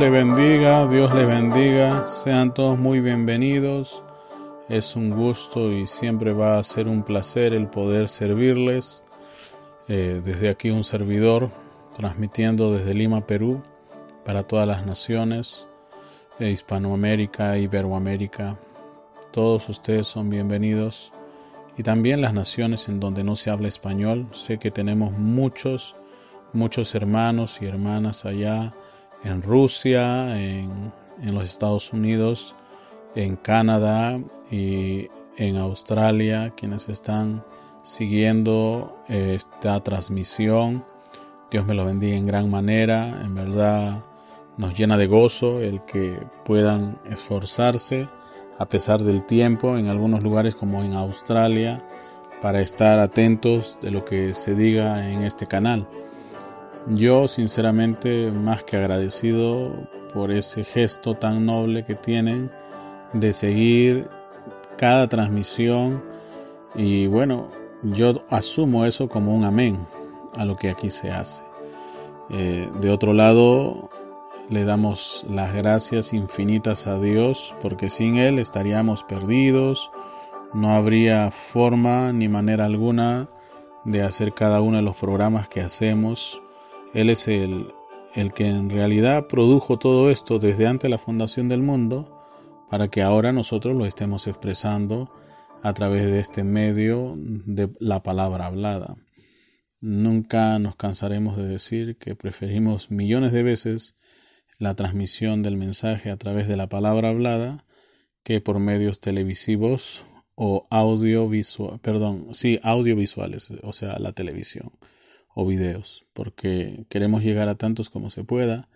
Le bendiga, Dios le bendiga, sean todos muy bienvenidos. Es un gusto y siempre va a ser un placer el poder servirles. Eh, desde aquí un servidor transmitiendo desde Lima, Perú, para todas las naciones, de Hispanoamérica, Iberoamérica. Todos ustedes son bienvenidos y también las naciones en donde no se habla español. Sé que tenemos muchos, muchos hermanos y hermanas allá en Rusia, en, los Estados Unidos, en Canadá y en Australia, quienes están siguiendo esta transmisión. Dios me lo bendiga en gran manera, en verdad nos llena de gozo el que puedan esforzarse a pesar del tiempo en algunos lugares como en Australia para estar atentos de lo que se diga en este canal. Yo sinceramente más que agradecido por ese gesto tan noble que tienen de seguir cada transmisión y bueno, yo asumo eso como un amén a lo que aquí se hace. Eh, de otro lado, le damos las gracias infinitas a Dios porque sin Él estaríamos perdidos, no habría forma ni manera alguna de hacer cada uno de los programas que hacemos él es el, el que en realidad produjo todo esto desde antes de la fundación del mundo para que ahora nosotros lo estemos expresando a través de este medio de la palabra hablada. Nunca nos cansaremos de decir que preferimos millones de veces la transmisión del mensaje a través de la palabra hablada que por medios televisivos o audiovisual, perdón, sí, audiovisuales, o sea, la televisión o videos, porque queremos llegar a tantos como se pueda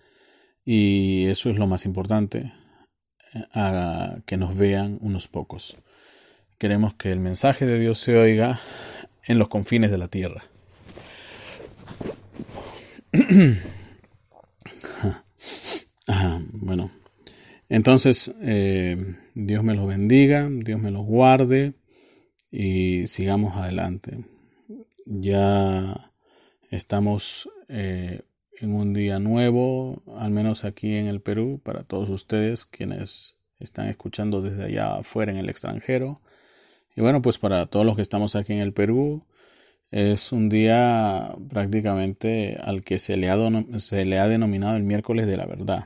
y eso es lo más importante, eh, a que nos vean unos pocos. Queremos que el mensaje de Dios se oiga en los confines de la tierra. bueno, entonces eh, Dios me los bendiga, Dios me los guarde y sigamos adelante. Ya Estamos eh, en un día nuevo, al menos aquí en el Perú, para todos ustedes quienes están escuchando desde allá afuera en el extranjero. Y bueno, pues para todos los que estamos aquí en el Perú, es un día prácticamente al que se le ha, se le ha denominado el miércoles de la verdad.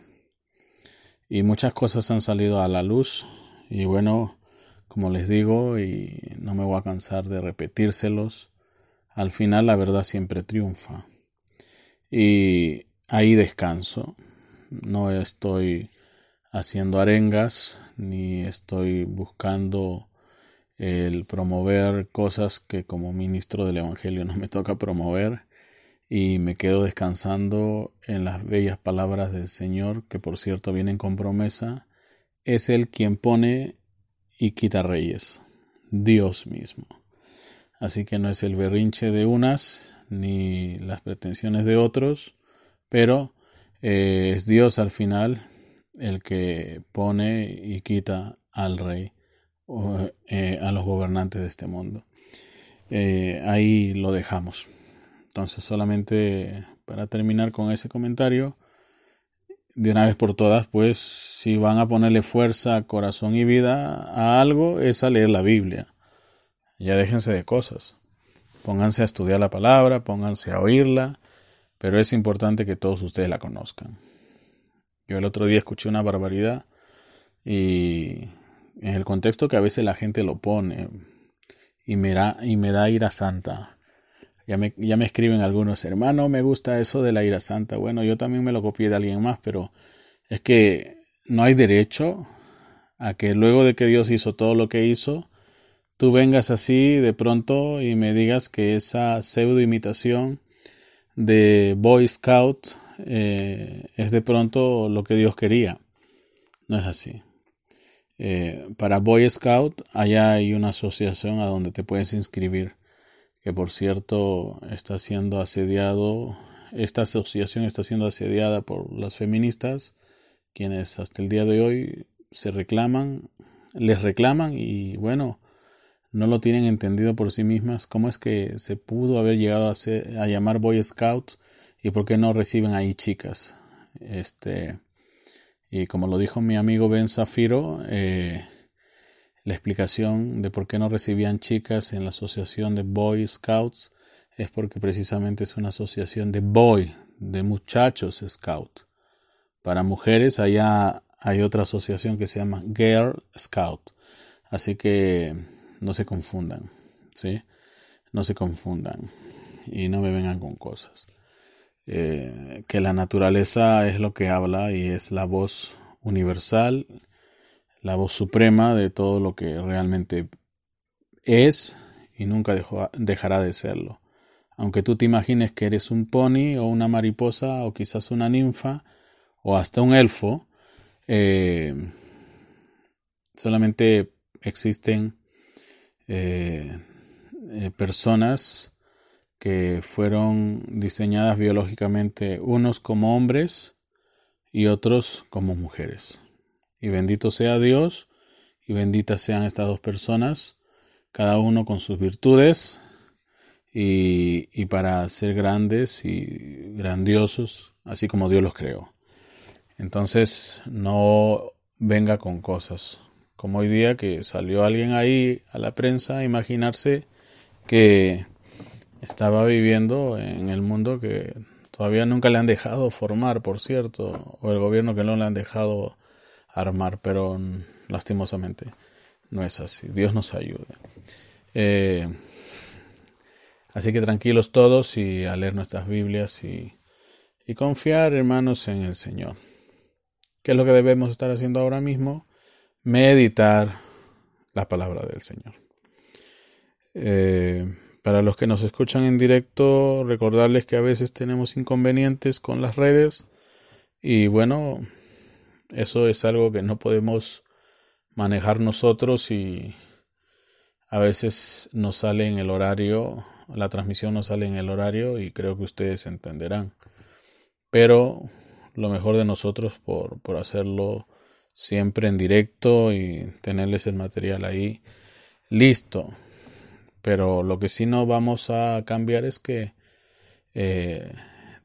Y muchas cosas han salido a la luz. Y bueno, como les digo, y no me voy a cansar de repetírselos, al final la verdad siempre triunfa. Y ahí descanso. No estoy haciendo arengas ni estoy buscando el promover cosas que como ministro del Evangelio no me toca promover y me quedo descansando en las bellas palabras del Señor que por cierto vienen con promesa. Es Él quien pone y quita reyes, Dios mismo. Así que no es el berrinche de unas ni las pretensiones de otros, pero eh, es Dios al final el que pone y quita al rey o eh, a los gobernantes de este mundo. Eh, ahí lo dejamos. Entonces solamente para terminar con ese comentario, de una vez por todas, pues si van a ponerle fuerza, corazón y vida a algo, es a leer la Biblia ya déjense de cosas. Pónganse a estudiar la palabra, pónganse a oírla, pero es importante que todos ustedes la conozcan. Yo el otro día escuché una barbaridad y en el contexto que a veces la gente lo pone y me da, y me da ira santa. Ya me, ya me escriben algunos, hermano, me gusta eso de la ira santa. Bueno, yo también me lo copié de alguien más, pero es que no hay derecho a que luego de que Dios hizo todo lo que hizo, tú vengas así de pronto y me digas que esa pseudo imitación de Boy Scout eh, es de pronto lo que Dios quería. No es así. Eh, para Boy Scout, allá hay una asociación a donde te puedes inscribir, que por cierto está siendo asediado, esta asociación está siendo asediada por las feministas, quienes hasta el día de hoy se reclaman, les reclaman y bueno, no lo tienen entendido por sí mismas, cómo es que se pudo haber llegado a, a llamar Boy Scout y por qué no reciben ahí chicas. Este, Y como lo dijo mi amigo Ben Zafiro, eh, la explicación de por qué no recibían chicas en la asociación de Boy Scouts es porque precisamente es una asociación de boy, de muchachos scout. Para mujeres allá hay otra asociación que se llama Girl Scout. Así que no se confundan, ¿sí? No se confundan y no me vengan con cosas. Eh, que la naturaleza es lo que habla y es la voz universal, la voz suprema de todo lo que realmente es y nunca dejará de serlo. Aunque tú te imagines que eres un pony o una mariposa o quizás una ninfa o hasta un elfo, eh, solamente existen eh, personas que fueron diseñadas biológicamente unos como hombres y otros como mujeres. Y bendito sea Dios y benditas sean estas dos personas, cada uno con sus virtudes y, y para ser grandes y grandiosos, así como Dios los creó. Entonces no venga con cosas, como hoy día que salió alguien ahí a la prensa a imaginarse que estaba viviendo en el mundo que todavía nunca le han dejado formar, por cierto, o el gobierno que no le han dejado armar, pero lastimosamente no es así. Dios nos ayude. Eh, así que tranquilos todos y a leer nuestras Biblias y, y confiar, hermanos, en el Señor. ¿Qué es lo que debemos estar haciendo ahora mismo? Meditar la palabra del Señor. Eh, para los que nos escuchan en directo, recordarles que a veces tenemos inconvenientes con las redes y bueno, eso es algo que no podemos manejar nosotros y a veces nos sale en el horario, la transmisión nos sale en el horario y creo que ustedes entenderán. Pero lo mejor de nosotros por, por hacerlo siempre en directo y tenerles el material ahí listo. Pero lo que sí no vamos a cambiar es que eh,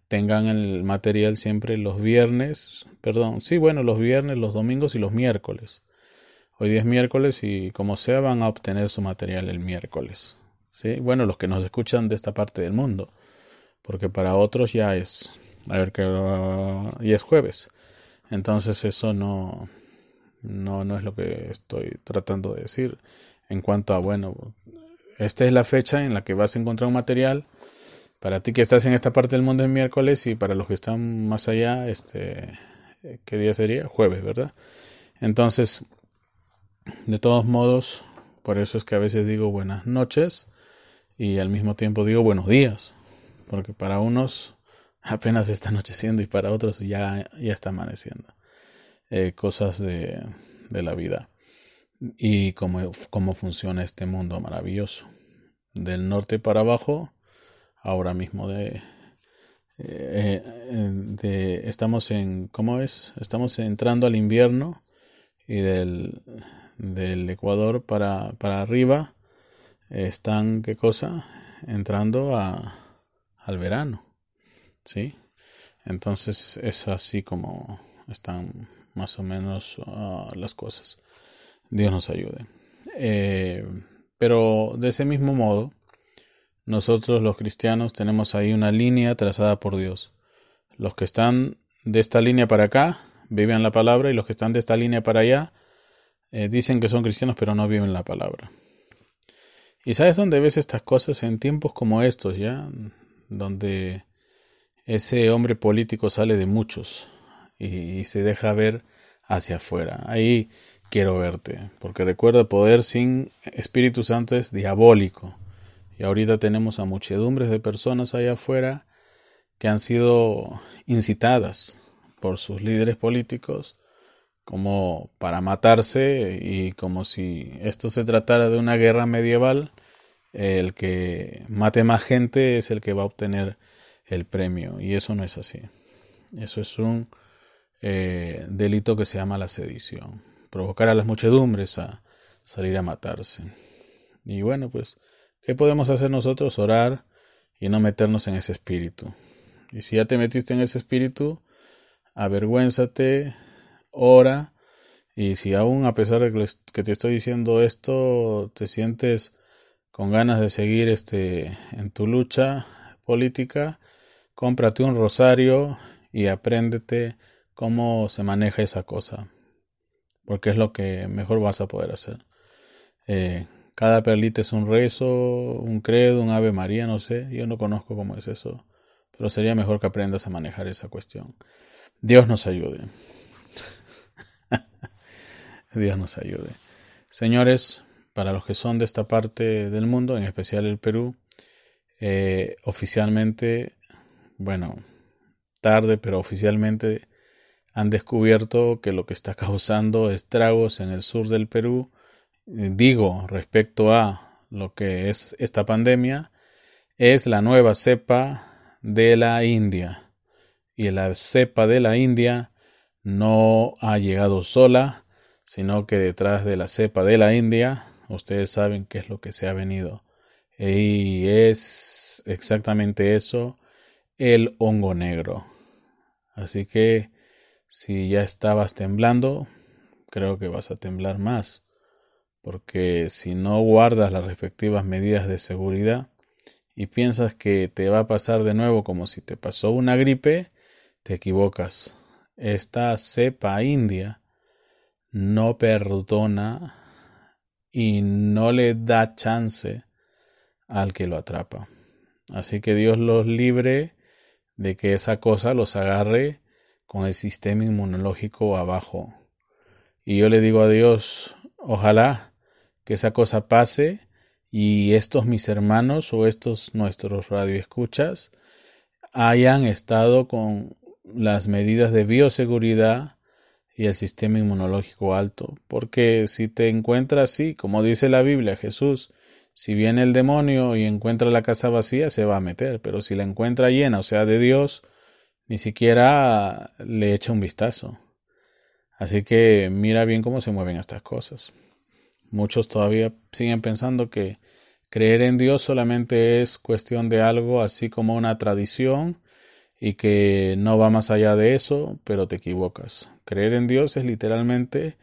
tengan el material siempre los viernes, perdón, sí, bueno, los viernes, los domingos y los miércoles. Hoy día es miércoles y como sea van a obtener su material el miércoles. ¿sí? Bueno, los que nos escuchan de esta parte del mundo, porque para otros ya es, a ver que ya es jueves. Entonces eso no, no, no es lo que estoy tratando de decir en cuanto a, bueno, esta es la fecha en la que vas a encontrar un material. Para ti que estás en esta parte del mundo es miércoles y para los que están más allá, este, ¿qué día sería? Jueves, ¿verdad? Entonces, de todos modos, por eso es que a veces digo buenas noches y al mismo tiempo digo buenos días, porque para unos apenas está anocheciendo y para otros ya, ya está amaneciendo. Eh, cosas de, de la vida y cómo, cómo funciona este mundo maravilloso. Del norte para abajo, ahora mismo de, eh, de estamos en, ¿cómo es? Estamos entrando al invierno y del, del Ecuador para, para arriba están, ¿qué cosa? Entrando a, al verano, ¿sí? Entonces es así como están más o menos uh, las cosas. Dios nos ayude. Eh, pero de ese mismo modo, nosotros los cristianos tenemos ahí una línea trazada por Dios. Los que están de esta línea para acá viven la palabra y los que están de esta línea para allá eh, dicen que son cristianos pero no viven la palabra. ¿Y sabes dónde ves estas cosas? En tiempos como estos, ¿ya? Donde ese hombre político sale de muchos y se deja ver hacia afuera. Ahí quiero verte, porque recuerda, poder sin Espíritu Santo es diabólico. Y ahorita tenemos a muchedumbres de personas allá afuera que han sido incitadas por sus líderes políticos como para matarse y como si esto se tratara de una guerra medieval, el que mate más gente es el que va a obtener el premio y eso no es así. Eso es un eh, delito que se llama la sedición provocar a las muchedumbres a salir a matarse. Y bueno, pues, ¿qué podemos hacer nosotros? Orar y no meternos en ese espíritu. Y si ya te metiste en ese espíritu, avergüénzate, ora. Y si aún a pesar de que te estoy diciendo esto, te sientes con ganas de seguir este, en tu lucha política, cómprate un rosario y apréndete cómo se maneja esa cosa, porque es lo que mejor vas a poder hacer. Eh, cada perlita es un rezo, un credo, un ave María, no sé, yo no conozco cómo es eso, pero sería mejor que aprendas a manejar esa cuestión. Dios nos ayude. Dios nos ayude. Señores, para los que son de esta parte del mundo, en especial el Perú, eh, oficialmente, bueno, tarde, pero oficialmente han descubierto que lo que está causando estragos en el sur del Perú, eh, digo, respecto a lo que es esta pandemia, es la nueva cepa de la India. Y la cepa de la India no ha llegado sola, sino que detrás de la cepa de la India Ustedes saben qué es lo que se ha venido. Y es exactamente eso, el hongo negro. Así que si ya estabas temblando, creo que vas a temblar más. Porque si no guardas las respectivas medidas de seguridad y piensas que te va a pasar de nuevo como si te pasó una gripe, te equivocas. Esta cepa india no perdona y no le da chance al que lo atrapa. Así que Dios los libre de que esa cosa los agarre con el sistema inmunológico abajo. Y yo le digo a Dios, ojalá que esa cosa pase y estos mis hermanos o estos nuestros radioescuchas hayan estado con las medidas de bioseguridad y el sistema inmunológico alto. Porque si te encuentras así, como dice la Biblia, Jesús, si viene el demonio y encuentra la casa vacía, se va a meter, pero si la encuentra llena, o sea, de Dios, ni siquiera le echa un vistazo. Así que mira bien cómo se mueven estas cosas. Muchos todavía siguen pensando que creer en Dios solamente es cuestión de algo así como una tradición y que no va más allá de eso, pero te equivocas. Creer en Dios es literalmente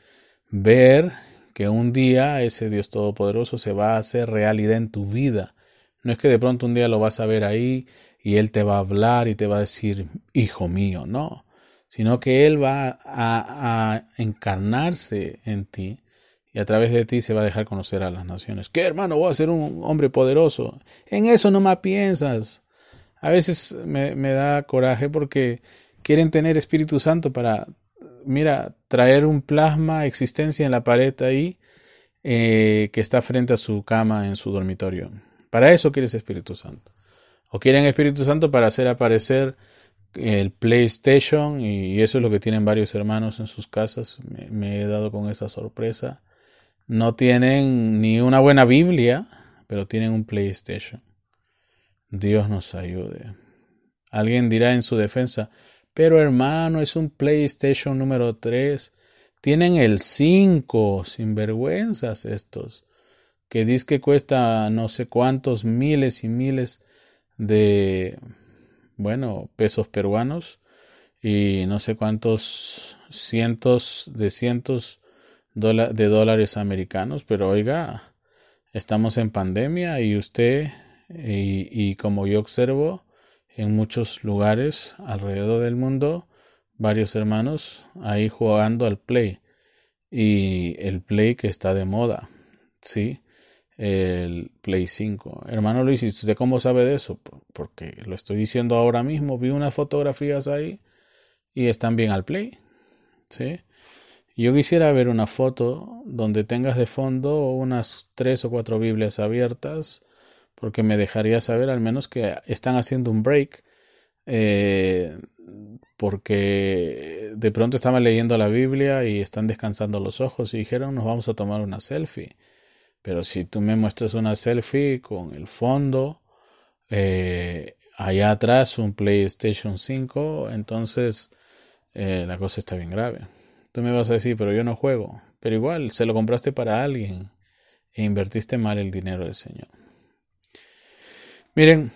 ver que un día ese Dios todopoderoso se va a hacer realidad en tu vida. No es que de pronto un día lo vas a ver ahí y Él te va a hablar y te va a decir, hijo mío, no, sino que Él va a, encarnarse en ti y a través de ti se va a dejar conocer a las naciones. ¿Qué hermano? Voy a ser un hombre poderoso. En eso no más piensas. A veces me, da coraje porque quieren tener Espíritu Santo para, mira, traer un plasma existencia en la pared ahí eh, que está frente a su cama en su dormitorio. Para eso quieres Espíritu Santo. O quieren Espíritu Santo para hacer aparecer el PlayStation y eso es lo que tienen varios hermanos en sus casas. me he dado con esa sorpresa. No tienen ni una buena Biblia, pero tienen un PlayStation. Dios nos ayude. Alguien dirá en su defensa, pero hermano, es un PlayStation número 3. Tienen el 5, sinvergüenzas estos, que dice que cuesta no sé cuántos miles y miles de, bueno, pesos peruanos y no sé cuántos cientos de cientos de dólares americanos, pero oiga, estamos en pandemia y usted y, como yo observo en muchos lugares alrededor del mundo, varios hermanos ahí jugando al play y el play que está de moda, ¿sí? El Play 5. Hermano Luis, ¿y usted cómo sabe de eso? Porque lo estoy diciendo ahora mismo, vi unas fotografías ahí y están bien al Play, ¿sí? Yo quisiera ver una foto donde tengas de fondo unas tres o cuatro Biblias abiertas porque me dejaría saber al menos que están haciendo un break, eh, porque de pronto estaban leyendo la Biblia y están descansando los ojos y dijeron nos vamos a tomar una selfie. Pero si tú me muestras una selfie con el fondo, eh, allá atrás un PlayStation 5, entonces eh, la cosa está bien grave. Tú me vas a decir, pero yo no juego. Pero igual, se lo compraste para alguien e invertiste mal el dinero del Señor. Miren,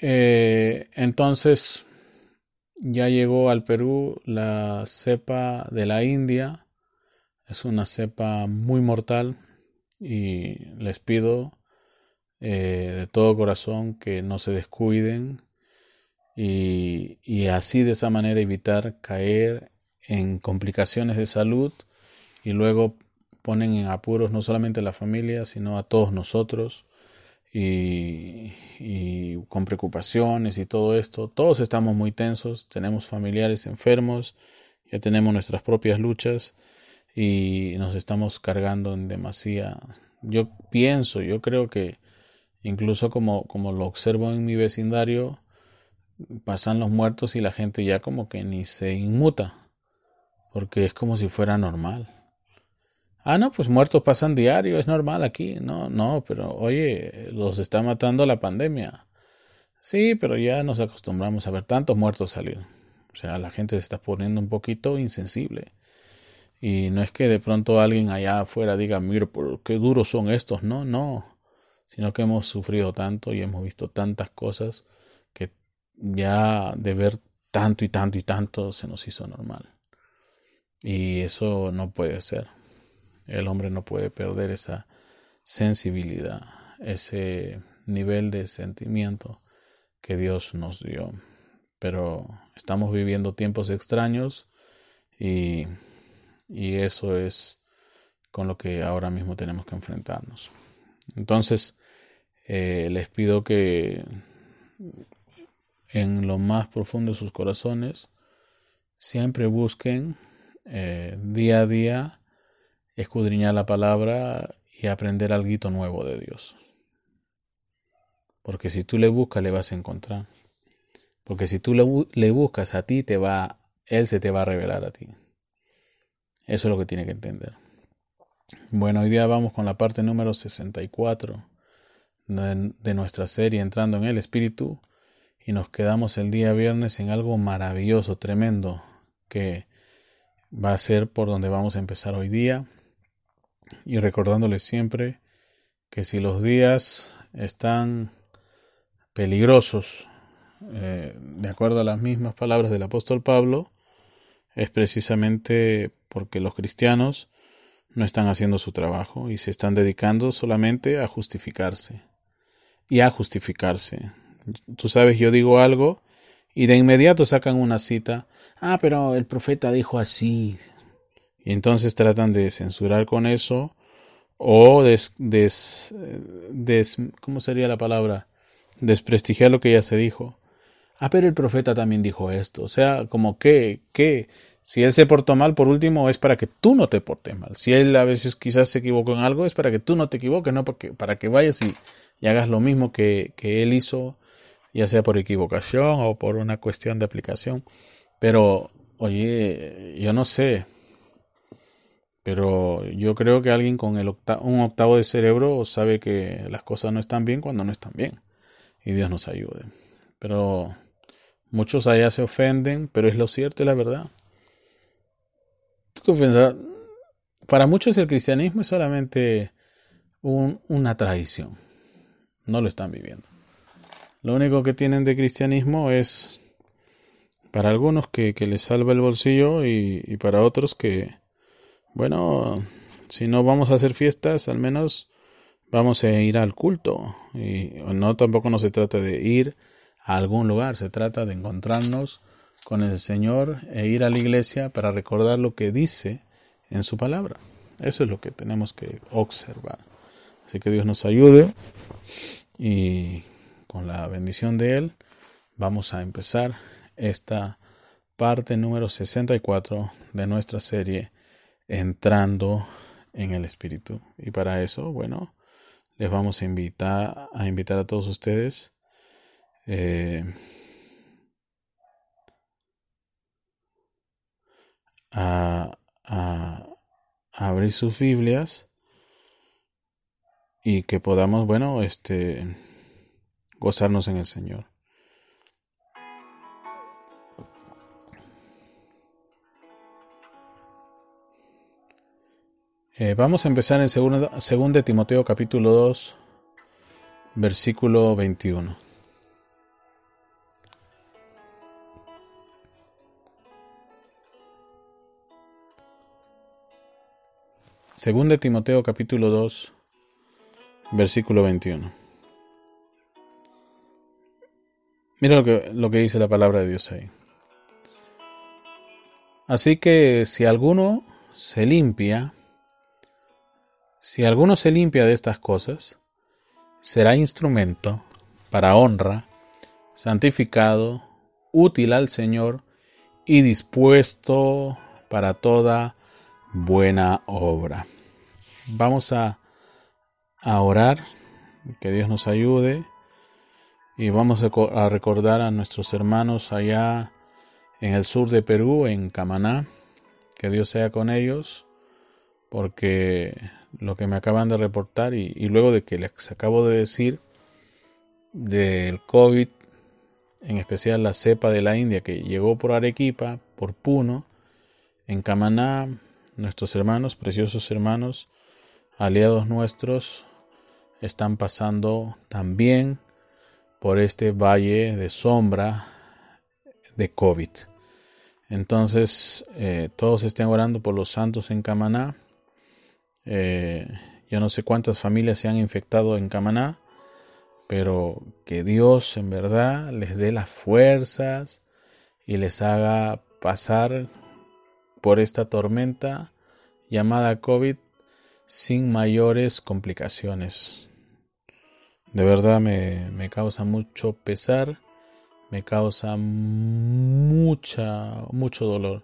eh, entonces ya llegó al Perú la cepa de la India. Es una cepa muy mortal y les pido eh, de todo corazón que no se descuiden y, y así de esa manera evitar caer en complicaciones de salud y luego ponen en apuros no solamente a la familia, sino a todos nosotros y, con preocupaciones y todo esto. Todos estamos muy tensos, tenemos familiares enfermos, ya tenemos nuestras propias luchas y nos estamos cargando en demasía. Yo pienso, yo creo que incluso como, como lo observo en mi vecindario, pasan los muertos y la gente ya como que ni se inmuta, porque es como si fuera normal. Ah, no, pues muertos pasan diario, es normal aquí. No, no, pero oye, los está matando la pandemia. Sí, pero ya nos acostumbramos a ver tantos muertos salir. O sea, la gente se está poniendo un poquito insensible. Y no es que de pronto alguien allá afuera diga, mira, qué duros son estos. No, no. Sino que hemos sufrido tanto y hemos visto tantas cosas que ya de ver tanto y tanto y tanto se nos hizo normal. Y eso no puede ser. El hombre no puede perder esa sensibilidad, ese nivel de sentimiento que Dios nos dio. Pero estamos viviendo tiempos extraños y, eso es con lo que ahora mismo tenemos que enfrentarnos. Entonces, eh, les pido que en lo más profundo de sus corazones siempre busquen eh, día a día escudriñar la palabra y aprender algo nuevo de Dios. Porque si tú le buscas, le vas a encontrar. Porque si tú le, buscas a ti, te va, Él se te va a revelar a ti. Eso es lo que tiene que entender. Bueno, hoy día vamos con la parte número 64 de, nuestra serie Entrando en el Espíritu y nos quedamos el día viernes en algo maravilloso, tremendo, que va a ser por donde vamos a empezar hoy día y recordándoles siempre que si los días están peligrosos, eh, de acuerdo a las mismas palabras del apóstol Pablo, es precisamente porque los cristianos no están haciendo su trabajo y se están dedicando solamente a justificarse y a justificarse. Tú sabes, yo digo algo y de inmediato sacan una cita. Ah, pero el profeta dijo así. Y entonces tratan de censurar con eso o des, des, des, ¿cómo sería la palabra? Desprestigiar lo que ya se dijo. Ah, pero el profeta también dijo esto. O sea, como que, que, si él se portó mal, por último, es para que tú no te portes mal. Si él a veces quizás se equivocó en algo, es para que tú no te equivoques, no porque, para que vayas y, y hagas lo mismo que, que él hizo, ya sea por equivocación o por una cuestión de aplicación. Pero, oye, yo no sé, pero yo creo que alguien con el un octavo de cerebro sabe que las cosas no están bien cuando no están bien. Y Dios nos ayude. Pero muchos allá se ofenden, pero es lo cierto y la verdad. Para muchos el cristianismo es solamente una tradición. No lo están viviendo. Lo único que tienen de cristianismo es para algunos que, les salva el bolsillo y para otros que, bueno, si no vamos a hacer fiestas, al menos vamos a ir al culto. Y no tampoco no se trata de ir a algún lugar, se trata de encontrarnos con el Señor e ir a la iglesia para recordar lo que dice en su palabra. Eso es lo que tenemos que observar. Así que Dios nos ayude y con la bendición de Él vamos a empezar esta parte número 64 de nuestra serie entrando en el Espíritu. Y para eso, bueno, les vamos a invitar a, invitar a todos ustedes eh, a, abrir sus Biblias y que podamos, bueno, este, gozarnos en el Señor. Eh, vamos a empezar en 2 de Timoteo capítulo 2, versículo 21. Según de Timoteo capítulo 2, versículo 21. Mira lo que, lo que dice la palabra de Dios ahí. Así que si alguno se limpia, si alguno se limpia de estas cosas, será instrumento para honra, santificado, útil al Señor y dispuesto para toda buena obra. Vamos a, a orar, que Dios nos ayude y vamos a recordar a nuestros hermanos allá en el sur de Perú, en Camaná, que Dios sea con ellos, porque lo que me acaban de reportar y, luego de que les acabo de decir del COVID, en especial la cepa de la India que llegó por Arequipa, por Puno, en Camaná, nuestros hermanos, preciosos hermanos, aliados nuestros, están pasando también por este valle de sombra de COVID. Entonces, eh, todos estén orando por los santos en Camaná. Eh, yo no sé cuántas familias se han infectado en Camaná, pero que Dios en verdad les dé las fuerzas y les haga pasar por esta tormenta llamada COVID sin mayores complicaciones. De verdad me, me causa mucho pesar me causa mucha, mucho dolor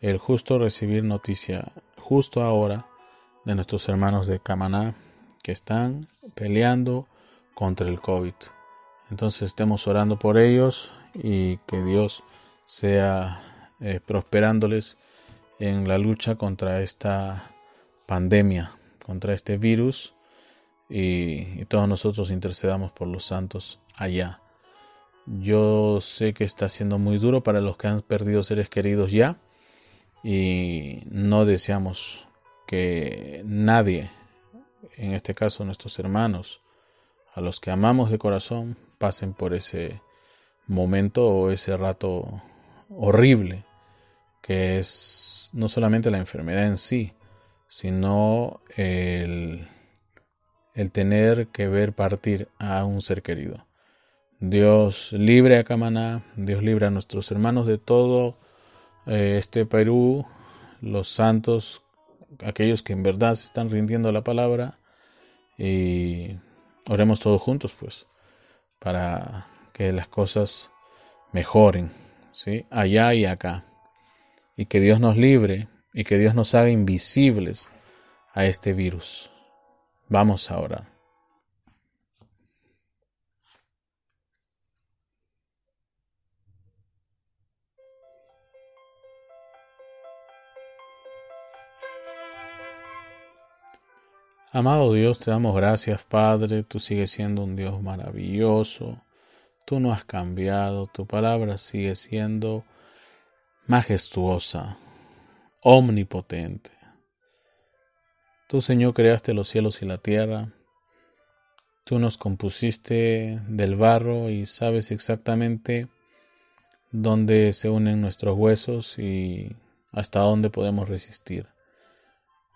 el justo recibir noticia justo ahora de nuestros hermanos de Camaná que están peleando contra el COVID. Entonces estemos orando por ellos y que Dios sea eh, prosperándoles en la lucha contra esta pandemia, contra este virus y todos nosotros intercedamos por los santos allá. Yo sé que está siendo muy duro para los que han perdido seres queridos ya y no deseamos que nadie, en este caso nuestros hermanos, a los que amamos de corazón, pasen por ese momento o ese rato horrible que es no solamente la enfermedad en sí, sino el, el tener que ver partir a un ser querido. Dios libre a Camaná, Dios libre a nuestros hermanos de todo eh, este Perú, los santos, aquellos que en verdad se están rindiendo a la palabra y oremos todos juntos pues para que las cosas mejoren, ¿sí? allá y acá y que Dios nos libre y que Dios nos haga invisibles a este virus. Vamos a orar. Amado Dios, te damos gracias, Padre, tú sigues siendo un Dios maravilloso, tú no has cambiado, tu palabra sigue siendo majestuosa, omnipotente. Tú, Señor, creaste los cielos y la tierra, tú nos compusiste del barro y sabes exactamente dónde se unen nuestros huesos y hasta dónde podemos resistir.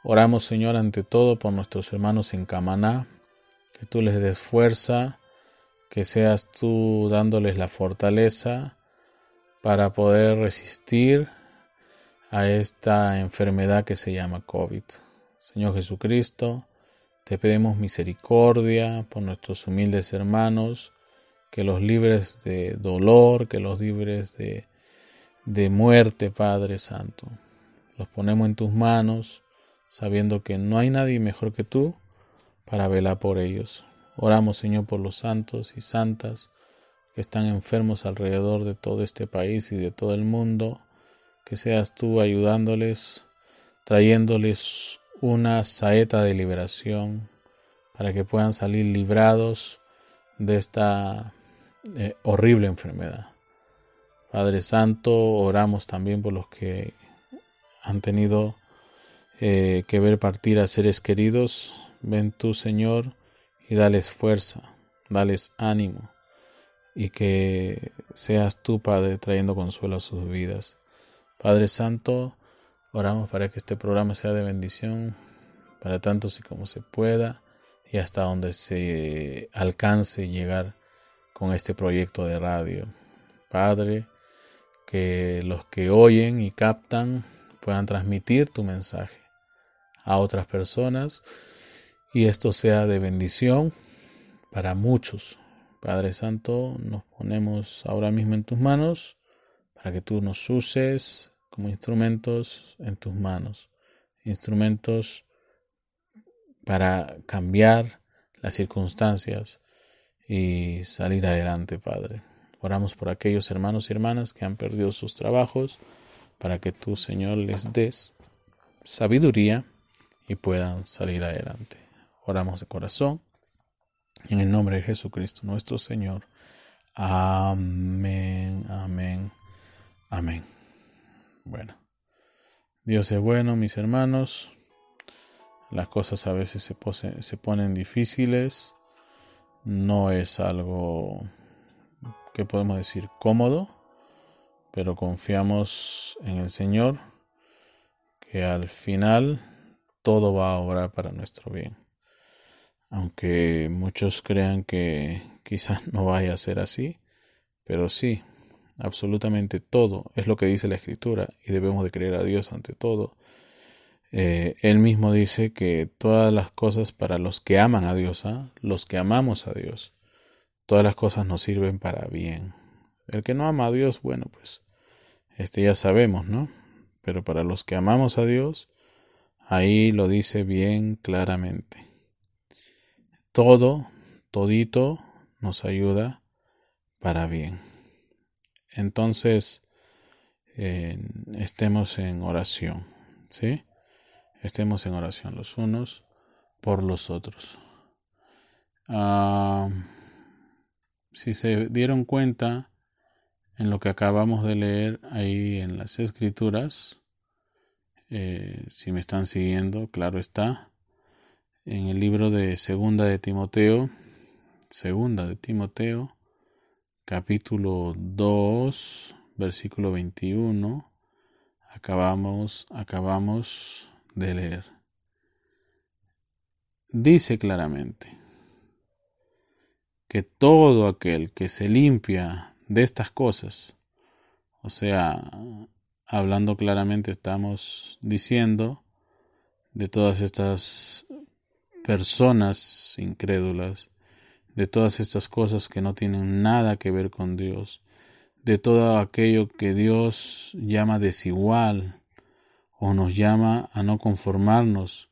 Oramos, Señor, ante todo por nuestros hermanos en Camaná, que tú les des fuerza, que seas tú dándoles la fortaleza para poder resistir a esta enfermedad que se llama COVID. Señor Jesucristo, te pedimos misericordia por nuestros humildes hermanos, que los libres de dolor, que los libres de, de muerte, Padre Santo. Los ponemos en tus manos sabiendo que no hay nadie mejor que tú para velar por ellos. Oramos, Señor, por los santos y santas que están enfermos alrededor de todo este país y de todo el mundo, que seas tú ayudándoles, trayéndoles una saeta de liberación para que puedan salir librados de esta eh, horrible enfermedad. Padre Santo, oramos también por los que han tenido eh, que ver partir a seres queridos, ven tú, Señor, y dales fuerza, dales ánimo, y que seas tú, Padre, trayendo consuelo a sus vidas. Padre Santo, oramos para que este programa sea de bendición para tanto si como se pueda y hasta donde se alcance llegar con este proyecto de radio. Padre, que los que oyen y captan puedan transmitir tu mensaje a otras personas y esto sea de bendición para muchos. Padre Santo, nos ponemos ahora mismo en tus manos para que tú nos uses como instrumentos en tus manos, instrumentos para cambiar las circunstancias y salir adelante, Padre. Oramos por aquellos hermanos y hermanas que han perdido sus trabajos, para que tú, Señor, les des sabiduría y puedan salir adelante. Oramos de corazón. En el nombre de Jesucristo, nuestro Señor. Amén, amén, amén. Bueno, Dios es bueno, mis hermanos. Las cosas a veces se, se ponen difíciles. No es algo que podemos decir cómodo, pero confiamos en el Señor, que al final todo va a obrar para nuestro bien. Aunque muchos crean que quizás no vaya a ser así, pero sí, absolutamente todo es lo que dice la Escritura y debemos de creer a Dios ante todo. Eh, él mismo dice que todas las cosas para los que aman a Dios, ¿ah? los que amamos a Dios, todas las cosas nos sirven para bien. El que no ama a Dios, bueno, pues este ya sabemos, ¿no? Pero para los que amamos a Dios, ahí lo dice bien claramente. Todo, todito nos ayuda para bien. Entonces, estemos en oración, ¿sí? Estemos en oración los unos por los otros. Ah, si se dieron cuenta en lo que acabamos de leer ahí en las escrituras, eh, si me están siguiendo, claro está, en el libro de Segunda de Timoteo, Segunda de Timoteo, capítulo 2, versículo 21, acabamos, acabamos de leer. Dice claramente, que todo aquel que se limpia de estas cosas, o sea, hablando claramente estamos diciendo de todas estas personas incrédulas, de todas estas cosas que no tienen nada que ver con Dios, de todo aquello que Dios llama desigual o nos llama a no conformarnos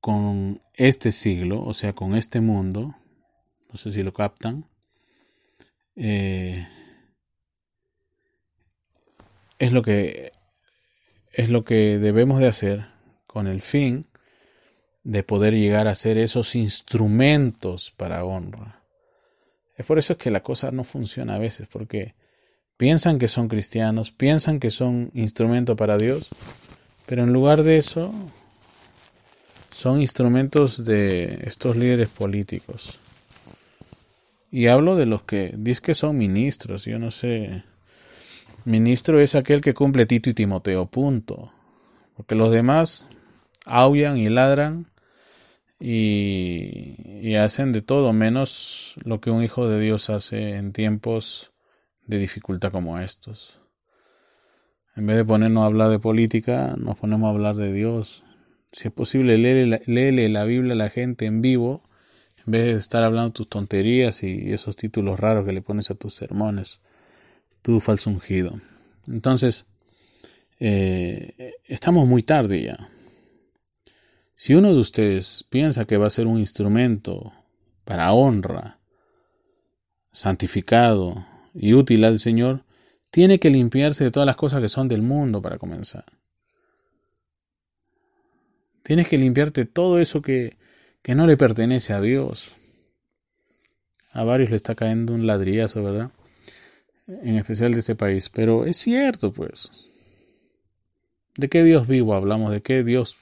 con este siglo, o sea, con este mundo, no sé si lo captan. Eh, es lo que es lo que debemos de hacer con el fin de poder llegar a ser esos instrumentos para honra. Es por eso que la cosa no funciona a veces, porque piensan que son cristianos, piensan que son instrumento para Dios, pero en lugar de eso son instrumentos de estos líderes políticos. Y hablo de los que dice que son ministros, yo no sé. Ministro es aquel que cumple Tito y Timoteo, punto. Porque los demás aullan y ladran y, hacen de todo menos lo que un hijo de Dios hace en tiempos de dificultad como estos. En vez de ponernos a hablar de política, nos ponemos a hablar de Dios. Si es posible, léele la Biblia a la gente en vivo en vez de estar hablando tus tonterías y esos títulos raros que le pones a tus sermones, tu falso ungido. Entonces, eh, estamos muy tarde ya. Si uno de ustedes piensa que va a ser un instrumento para honra, santificado y útil al Señor, tiene que limpiarse de todas las cosas que son del mundo para comenzar. Tienes que limpiarte todo eso que, que no le pertenece a Dios. A varios le está cayendo un ladrillazo, ¿verdad? En especial de este país. Pero es cierto, pues. ¿De qué Dios vivo hablamos? ¿De qué Dios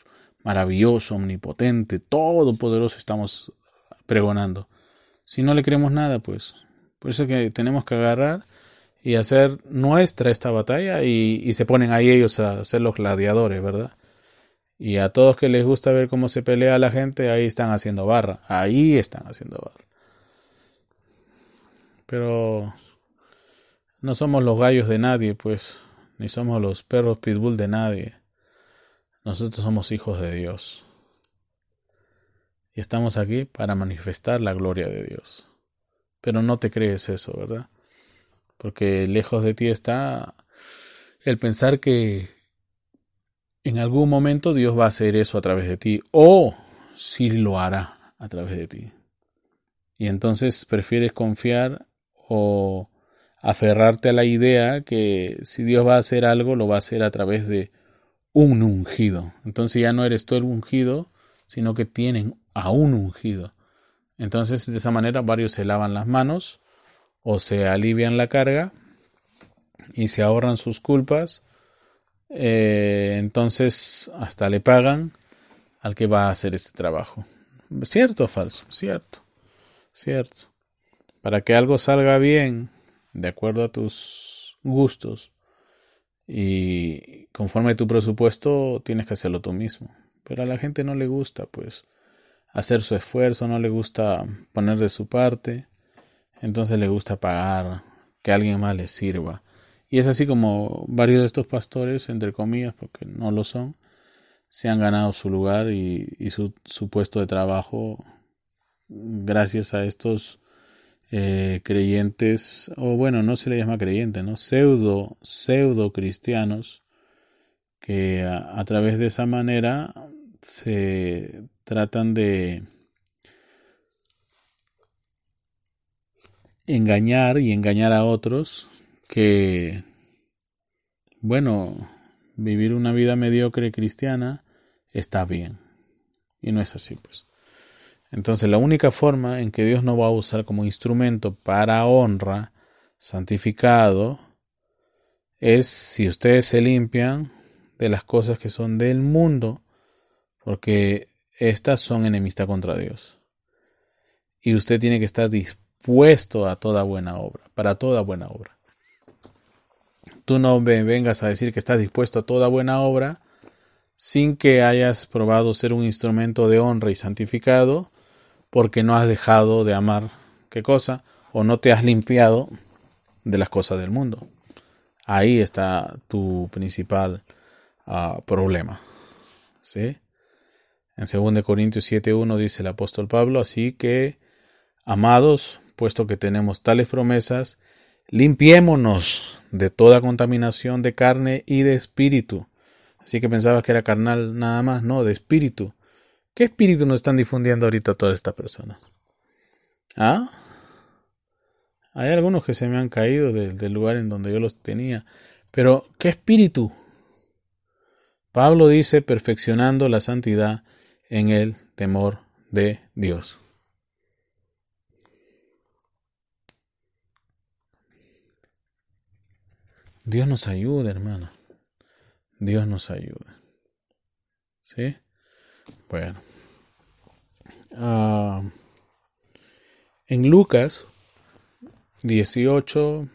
maravilloso, omnipotente, todopoderoso estamos pregonando? Si no le creemos nada, pues. Por eso que tenemos que agarrar y hacer nuestra esta batalla y, y se ponen ahí ellos a ser los gladiadores, ¿verdad? Y a todos que les gusta ver cómo se pelea la gente, ahí están haciendo barra. Ahí están haciendo barra. Pero no somos los gallos de nadie, pues, ni somos los perros pitbull de nadie. Nosotros somos hijos de Dios. Y estamos aquí para manifestar la gloria de Dios. Pero no te crees eso, ¿verdad? Porque lejos de ti está el pensar que en algún momento Dios va a hacer eso a través de ti. O si lo hará a través de ti. Y entonces prefieres confiar o aferrarte a la idea que si Dios va a hacer algo, lo va a hacer a través de un ungido. Entonces ya no eres tú el ungido, sino que tienen a un ungido. Entonces de esa manera varios se lavan las manos o se alivian la carga y se ahorran sus culpas. Eh, entonces hasta le pagan al que va a hacer este trabajo. ¿Cierto o falso? Cierto. Cierto. Para que algo salga bien de acuerdo a tus gustos y conforme a tu presupuesto tienes que hacerlo tú mismo. Pero a la gente no le gusta, pues, hacer su esfuerzo, no le gusta poner de su parte, entonces le gusta pagar que alguien más le sirva. Y es así como varios de estos pastores, entre comillas, porque no lo son, se han ganado su lugar y, su, su puesto de trabajo gracias a estos eh, creyentes, o bueno, no se le llama creyente, ¿no? Pseudo, pseudo cristianos, que a, través de esa manera se tratan de engañar y engañar a otros que, bueno, vivir una vida mediocre cristiana está bien. Y no es así, pues. Entonces la única forma en que Dios no va a usar como instrumento para honra, santificado, es si ustedes se limpian de las cosas que son del mundo, porque estas son enemistad contra Dios. Y usted tiene que estar dispuesto a toda buena obra, para toda buena obra. Tú no me vengas a decir que estás dispuesto a toda buena obra sin que hayas probado ser un instrumento de honra y santificado porque no has dejado de amar qué cosa o no te has limpiado de las cosas del mundo. Ahí está tu principal ah, problema. ¿Sí? En 2 Corintios 7.1 dice el apóstol Pablo, así que, amados, puesto que tenemos tales promesas, limpiémonos de toda contaminación de carne y de espíritu. Así que pensabas que era carnal nada más, no, de espíritu ¿Qué espíritu nos están difundiendo ahorita todas estas personas? ¿Ah? Hay algunos que se me han caído del lugar en donde yo los tenía. Pero, ¿qué espíritu? Pablo dice perfeccionando la santidad en el temor de Dios. Dios nos ayuda, hermano. Dios nos ayuda. ¿Sí? Ah, en Lucas 18,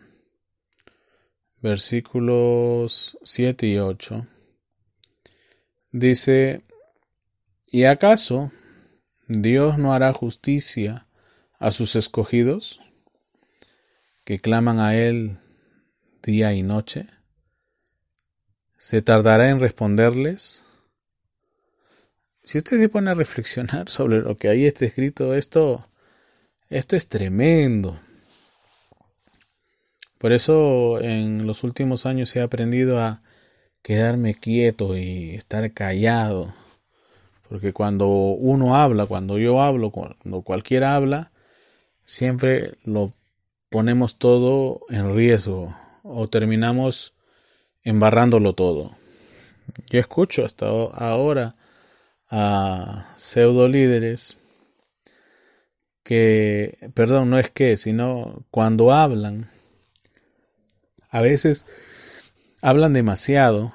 versículos 7 y 8, dice, ¿y acaso Dios no hará justicia a sus escogidos que claman a Él día y noche? ¿Se tardará en responderles? Si usted se pone a reflexionar sobre lo que ahí está escrito, esto, esto es tremendo. Por eso en los últimos años he aprendido a quedarme quieto y estar callado. Porque cuando uno habla, cuando yo hablo, cuando cualquiera habla, siempre lo ponemos todo en riesgo o terminamos embarrándolo todo. Yo escucho hasta ahora a pseudo líderes que, perdón, no es que, sino cuando hablan, a veces hablan demasiado,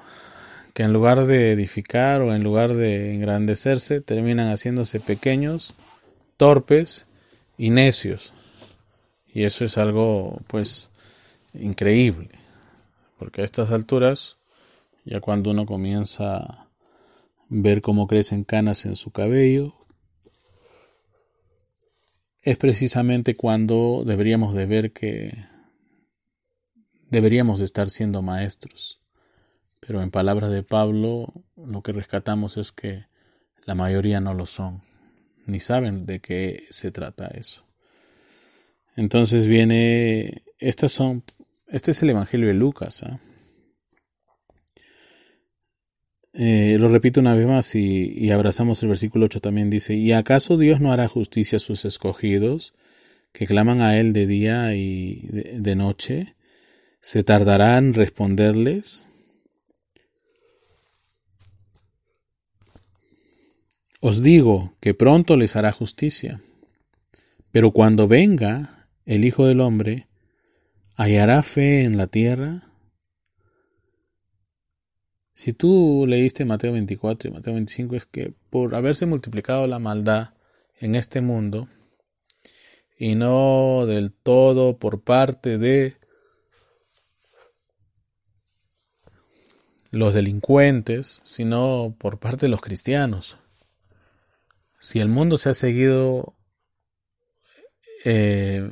que en lugar de edificar o en lugar de engrandecerse, terminan haciéndose pequeños, torpes y necios. Y eso es algo, pues, increíble, porque a estas alturas, ya cuando uno comienza ver cómo crecen canas en su cabello, es precisamente cuando deberíamos de ver que deberíamos de estar siendo maestros. Pero en palabras de Pablo, lo que rescatamos es que la mayoría no lo son, ni saben de qué se trata eso. Entonces viene, estas son, este es el Evangelio de Lucas. ¿ah? Eh, lo repito una vez más y, abrazamos el versículo 8 también dice, ¿y acaso Dios no hará justicia a sus escogidos que claman a Él de día y de, noche? ¿Se tardará en responderles? Os digo que pronto les hará justicia, pero cuando venga el Hijo del Hombre, ¿hallará fe en la tierra? Si tú leíste Mateo 24 y Mateo 25 es que por haberse multiplicado la maldad en este mundo y no del todo por parte de los delincuentes, sino por parte de los cristianos. Si el mundo se ha seguido eh,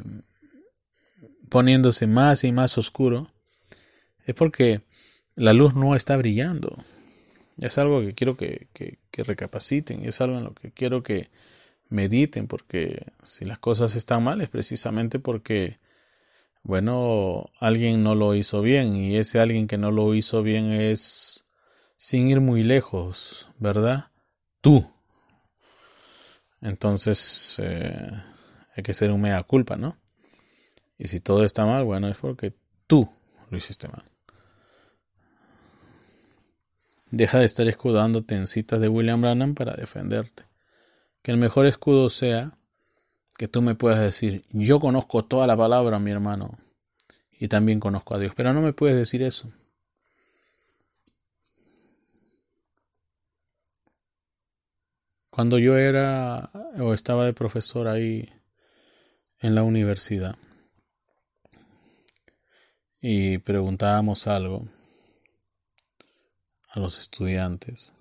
poniéndose más y más oscuro, es porque la luz no está brillando. Es algo que quiero que, que, recapaciten, es algo en lo que quiero que mediten, porque si las cosas están mal es precisamente porque, bueno, alguien no lo hizo bien y ese alguien que no lo hizo bien es, sin ir muy lejos, ¿verdad? Tú. Entonces, eh, hay que ser un mea culpa, ¿no? Y si todo está mal, bueno, es porque tú lo hiciste mal. Deja de estar escudándote en citas de William Branham para defenderte. Que el mejor escudo sea que tú me puedas decir, yo conozco toda la palabra, mi hermano, y también conozco a Dios, pero no me puedes decir eso. Cuando yo era o estaba de profesor ahí en la universidad y preguntábamos algo, a los estudiantes.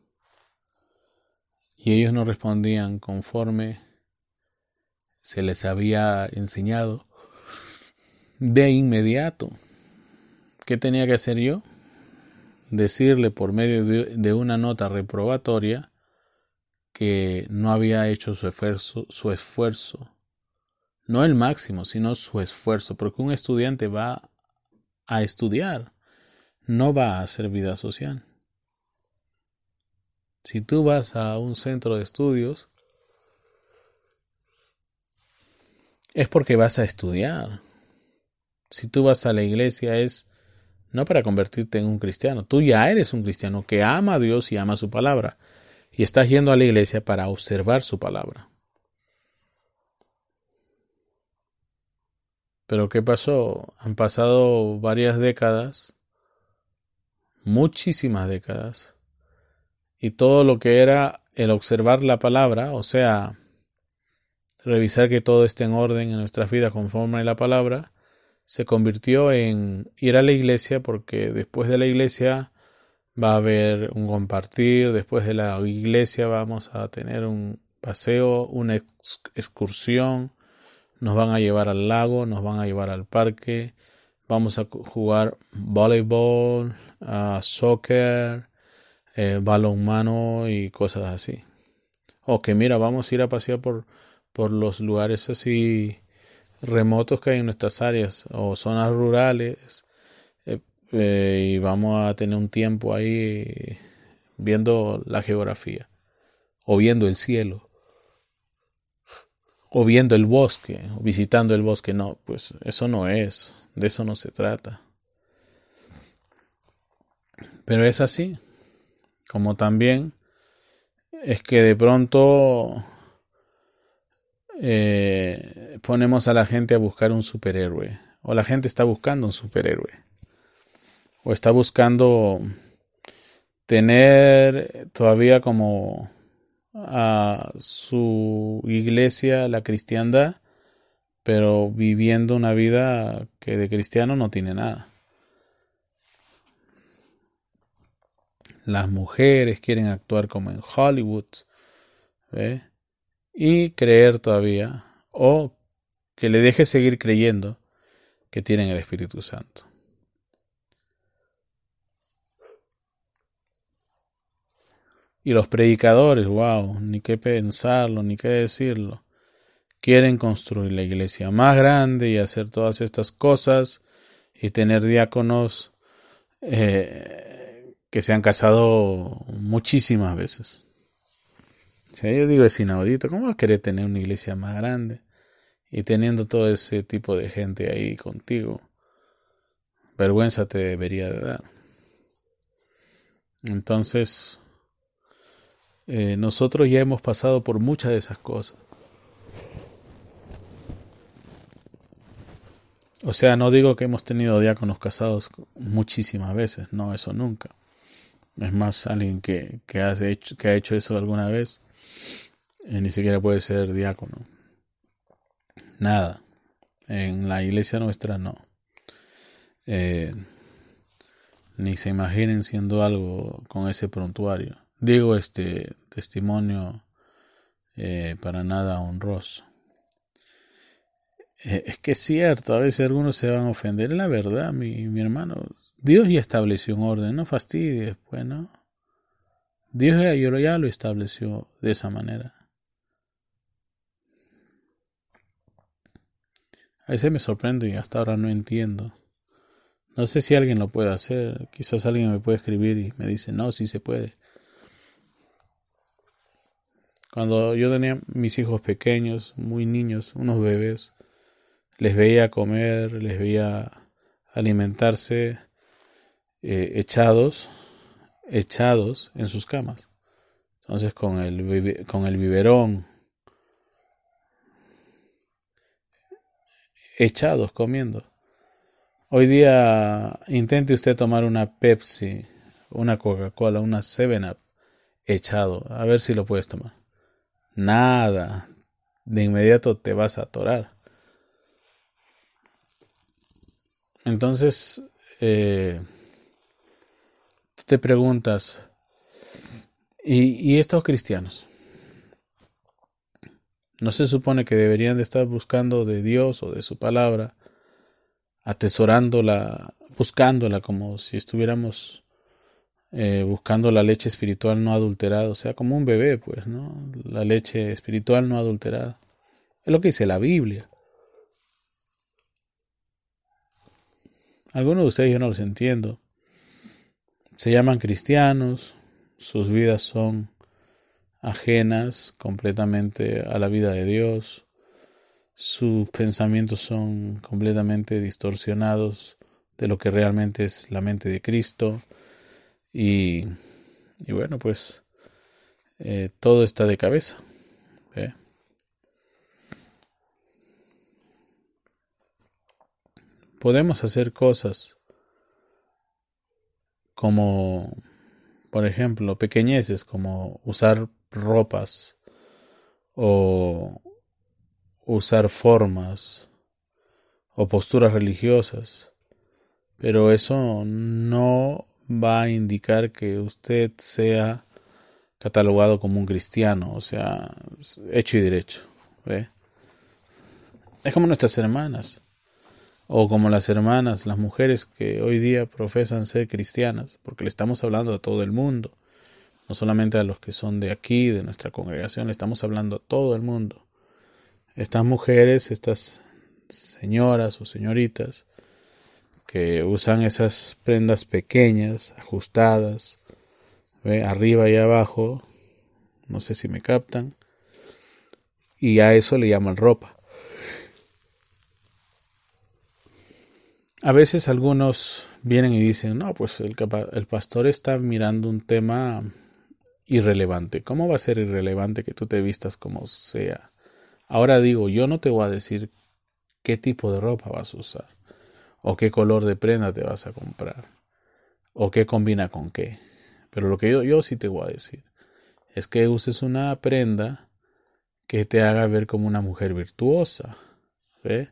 Y ellos no respondían conforme se les había enseñado de inmediato. ¿Qué tenía que hacer yo? Decirle por medio de una nota reprobatoria que no había hecho su esfuerzo, su esfuerzo, no el máximo, sino su esfuerzo, porque un estudiante va a estudiar, no va a hacer vida social. Si tú vas a un centro de estudios, es porque vas a estudiar. Si tú vas a la iglesia es no para convertirte en un cristiano. Tú ya eres un cristiano que ama a Dios y ama su palabra. Y estás yendo a la iglesia para observar su palabra. Pero ¿qué pasó? Han pasado varias décadas, muchísimas décadas, y todo lo que era el observar la palabra, o sea, revisar que todo esté en orden en nuestras vidas conforme a la palabra, se convirtió en ir a la iglesia porque después de la iglesia va a haber un compartir, después de la iglesia vamos a tener un paseo, una excursión, nos van a llevar al lago, nos van a llevar al parque, vamos a jugar voleibol, uh, soccer, eh, balonmano y cosas así. O que mira, vamos a ir a pasear por, por los lugares así remotos que hay en nuestras áreas o zonas rurales eh, eh, y vamos a tener un tiempo ahí viendo la geografía o viendo el cielo o viendo el bosque o visitando el bosque. No, pues eso no es, de eso no se trata. Pero es así como también es que de pronto eh, ponemos a la gente a buscar un superhéroe, o la gente está buscando un superhéroe, o está buscando tener todavía como a su iglesia, la cristiandad, pero viviendo una vida que de cristiano no tiene nada. Las mujeres quieren actuar como en Hollywood, ¿ve? Y creer todavía, o que le deje seguir creyendo que tienen el Espíritu Santo. Y los predicadores, wow, ni qué pensarlo, ni qué decirlo. Quieren construir la iglesia más grande y hacer todas estas cosas y tener diáconos eh, que se han casado muchísimas veces. O sea, yo digo, es inaudito. ¿Cómo vas a querer tener una iglesia más grande y teniendo todo ese tipo de gente ahí contigo? Vergüenza te debería de dar. Entonces, eh, nosotros ya hemos pasado por muchas de esas cosas. O sea, no digo que hemos tenido diáconos casados muchísimas veces, no, eso nunca. Es más, alguien que, que, hecho, que ha hecho eso alguna vez, eh, ni siquiera puede ser diácono. Nada. En la iglesia nuestra no. Eh, ni se imaginen siendo algo con ese prontuario. Digo este testimonio eh, para nada honroso. Eh, es que es cierto, a veces algunos se van a ofender. La verdad, mi, mi hermano. Dios ya estableció un orden, no fastidies, pues, ¿no? Dios ya, ya lo estableció de esa manera. A veces me sorprendo y hasta ahora no entiendo. No sé si alguien lo puede hacer. Quizás alguien me puede escribir y me dice, no, sí se puede. Cuando yo tenía mis hijos pequeños, muy niños, unos bebés, les veía comer, les veía alimentarse eh, echados, echados en sus camas. Entonces con el, con el biberón, echados comiendo. Hoy día intente usted tomar una Pepsi, una Coca-Cola, una 7-Up echado, a ver si lo puedes tomar. Nada. De inmediato te vas a atorar. Entonces, eh, te preguntas, ¿y, ¿y estos cristianos? ¿No se supone que deberían de estar buscando de Dios o de su palabra, atesorándola, buscándola como si estuviéramos eh, buscando la leche espiritual no adulterada, o sea, como un bebé, pues, ¿no? La leche espiritual no adulterada. Es lo que dice la Biblia. Algunos de ustedes yo no los entiendo. Se llaman cristianos, sus vidas son ajenas completamente a la vida de Dios, sus pensamientos son completamente distorsionados de lo que realmente es la mente de Cristo y, y bueno, pues eh, todo está de cabeza. Podemos hacer cosas como, por ejemplo, pequeñeces como usar ropas o usar formas o posturas religiosas, pero eso no va a indicar que usted sea catalogado como un cristiano, o sea, hecho y derecho. ¿ve? Es como nuestras hermanas, o como las hermanas, las mujeres que hoy día profesan ser cristianas, porque le estamos hablando a todo el mundo, no solamente a los que son de aquí, de nuestra congregación, le estamos hablando a todo el mundo. Estas mujeres, estas señoras o señoritas, que usan esas prendas pequeñas, ajustadas, arriba y abajo, no sé si me captan, y a eso le llaman ropa. A veces algunos vienen y dicen, no, pues el, el pastor está mirando un tema irrelevante. ¿Cómo va a ser irrelevante que tú te vistas como sea? Ahora digo, yo no te voy a decir qué tipo de ropa vas a usar o qué color de prenda te vas a comprar, o qué combina con qué. Pero lo que yo, yo sí te voy a decir es que uses una prenda que te haga ver como una mujer virtuosa, ¿ve?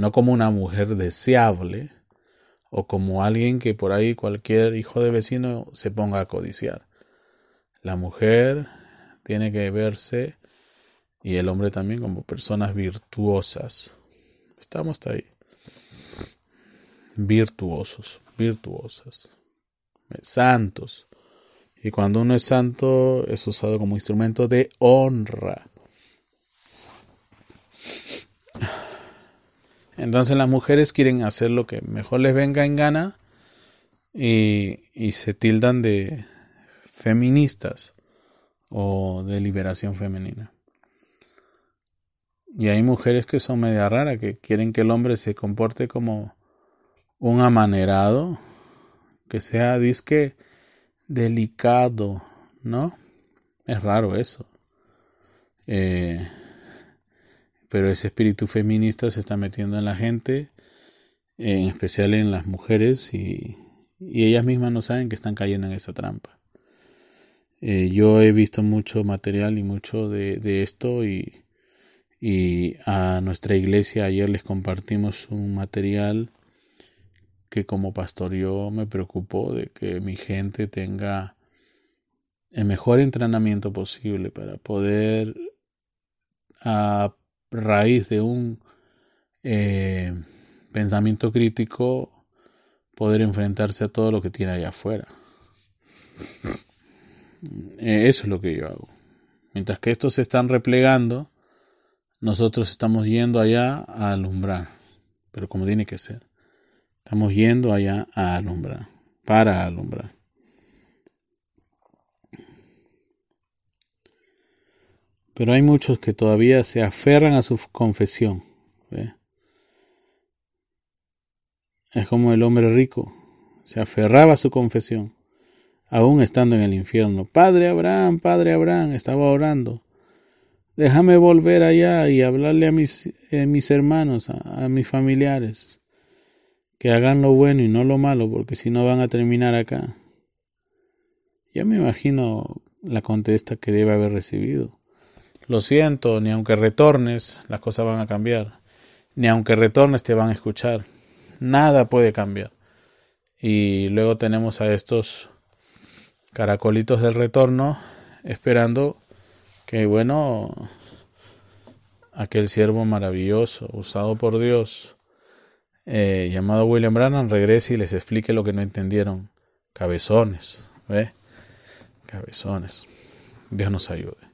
No como una mujer deseable o como alguien que por ahí cualquier hijo de vecino se ponga a codiciar. La mujer tiene que verse y el hombre también como personas virtuosas. Estamos ahí. Virtuosos, virtuosas, santos. Y cuando uno es santo es usado como instrumento de honra. Entonces las mujeres quieren hacer lo que mejor les venga en gana y, y se tildan de feministas o de liberación femenina. Y hay mujeres que son media raras, que quieren que el hombre se comporte como un amanerado, que sea disque delicado, ¿no? Es raro eso. Eh, pero ese espíritu feminista se está metiendo en la gente, en especial en las mujeres, y, ellas mismas no saben que están cayendo en esa trampa. Eh, yo he visto mucho material y mucho de, esto y, a nuestra iglesia ayer les compartimos un material que como pastor yo me preocupo de que mi gente tenga el mejor entrenamiento posible para poder a raíz de un eh, pensamiento crítico poder enfrentarse a todo lo que tiene allá afuera. Eh, eso es lo que yo hago. Mientras que estos se están replegando, nosotros estamos yendo allá a alumbrar, pero como tiene que ser. Estamos yendo allá a alumbrar, para alumbrar. Pero hay muchos que todavía se aferran a su confesión. Es como el hombre rico, se aferraba a su confesión, aún estando en el infierno. Padre Abraham, Padre Abraham, estaba orando. Déjame volver allá y hablarle a mis, eh, mis hermanos, a, mis familiares, que hagan lo bueno y no lo malo, porque si no van a terminar acá. Ya me imagino la contesta que debe haber recibido. Lo siento, ni aunque retornes, las cosas van a cambiar. Ni aunque retornes te van a escuchar. Nada puede cambiar. Y luego tenemos a estos caracolitos del retorno esperando que, bueno, aquel siervo maravilloso, usado por Dios, eh, llamado William Brannan, regrese y les explique lo que no entendieron. Cabezones, ¿ve? Cabezones. Dios nos ayude.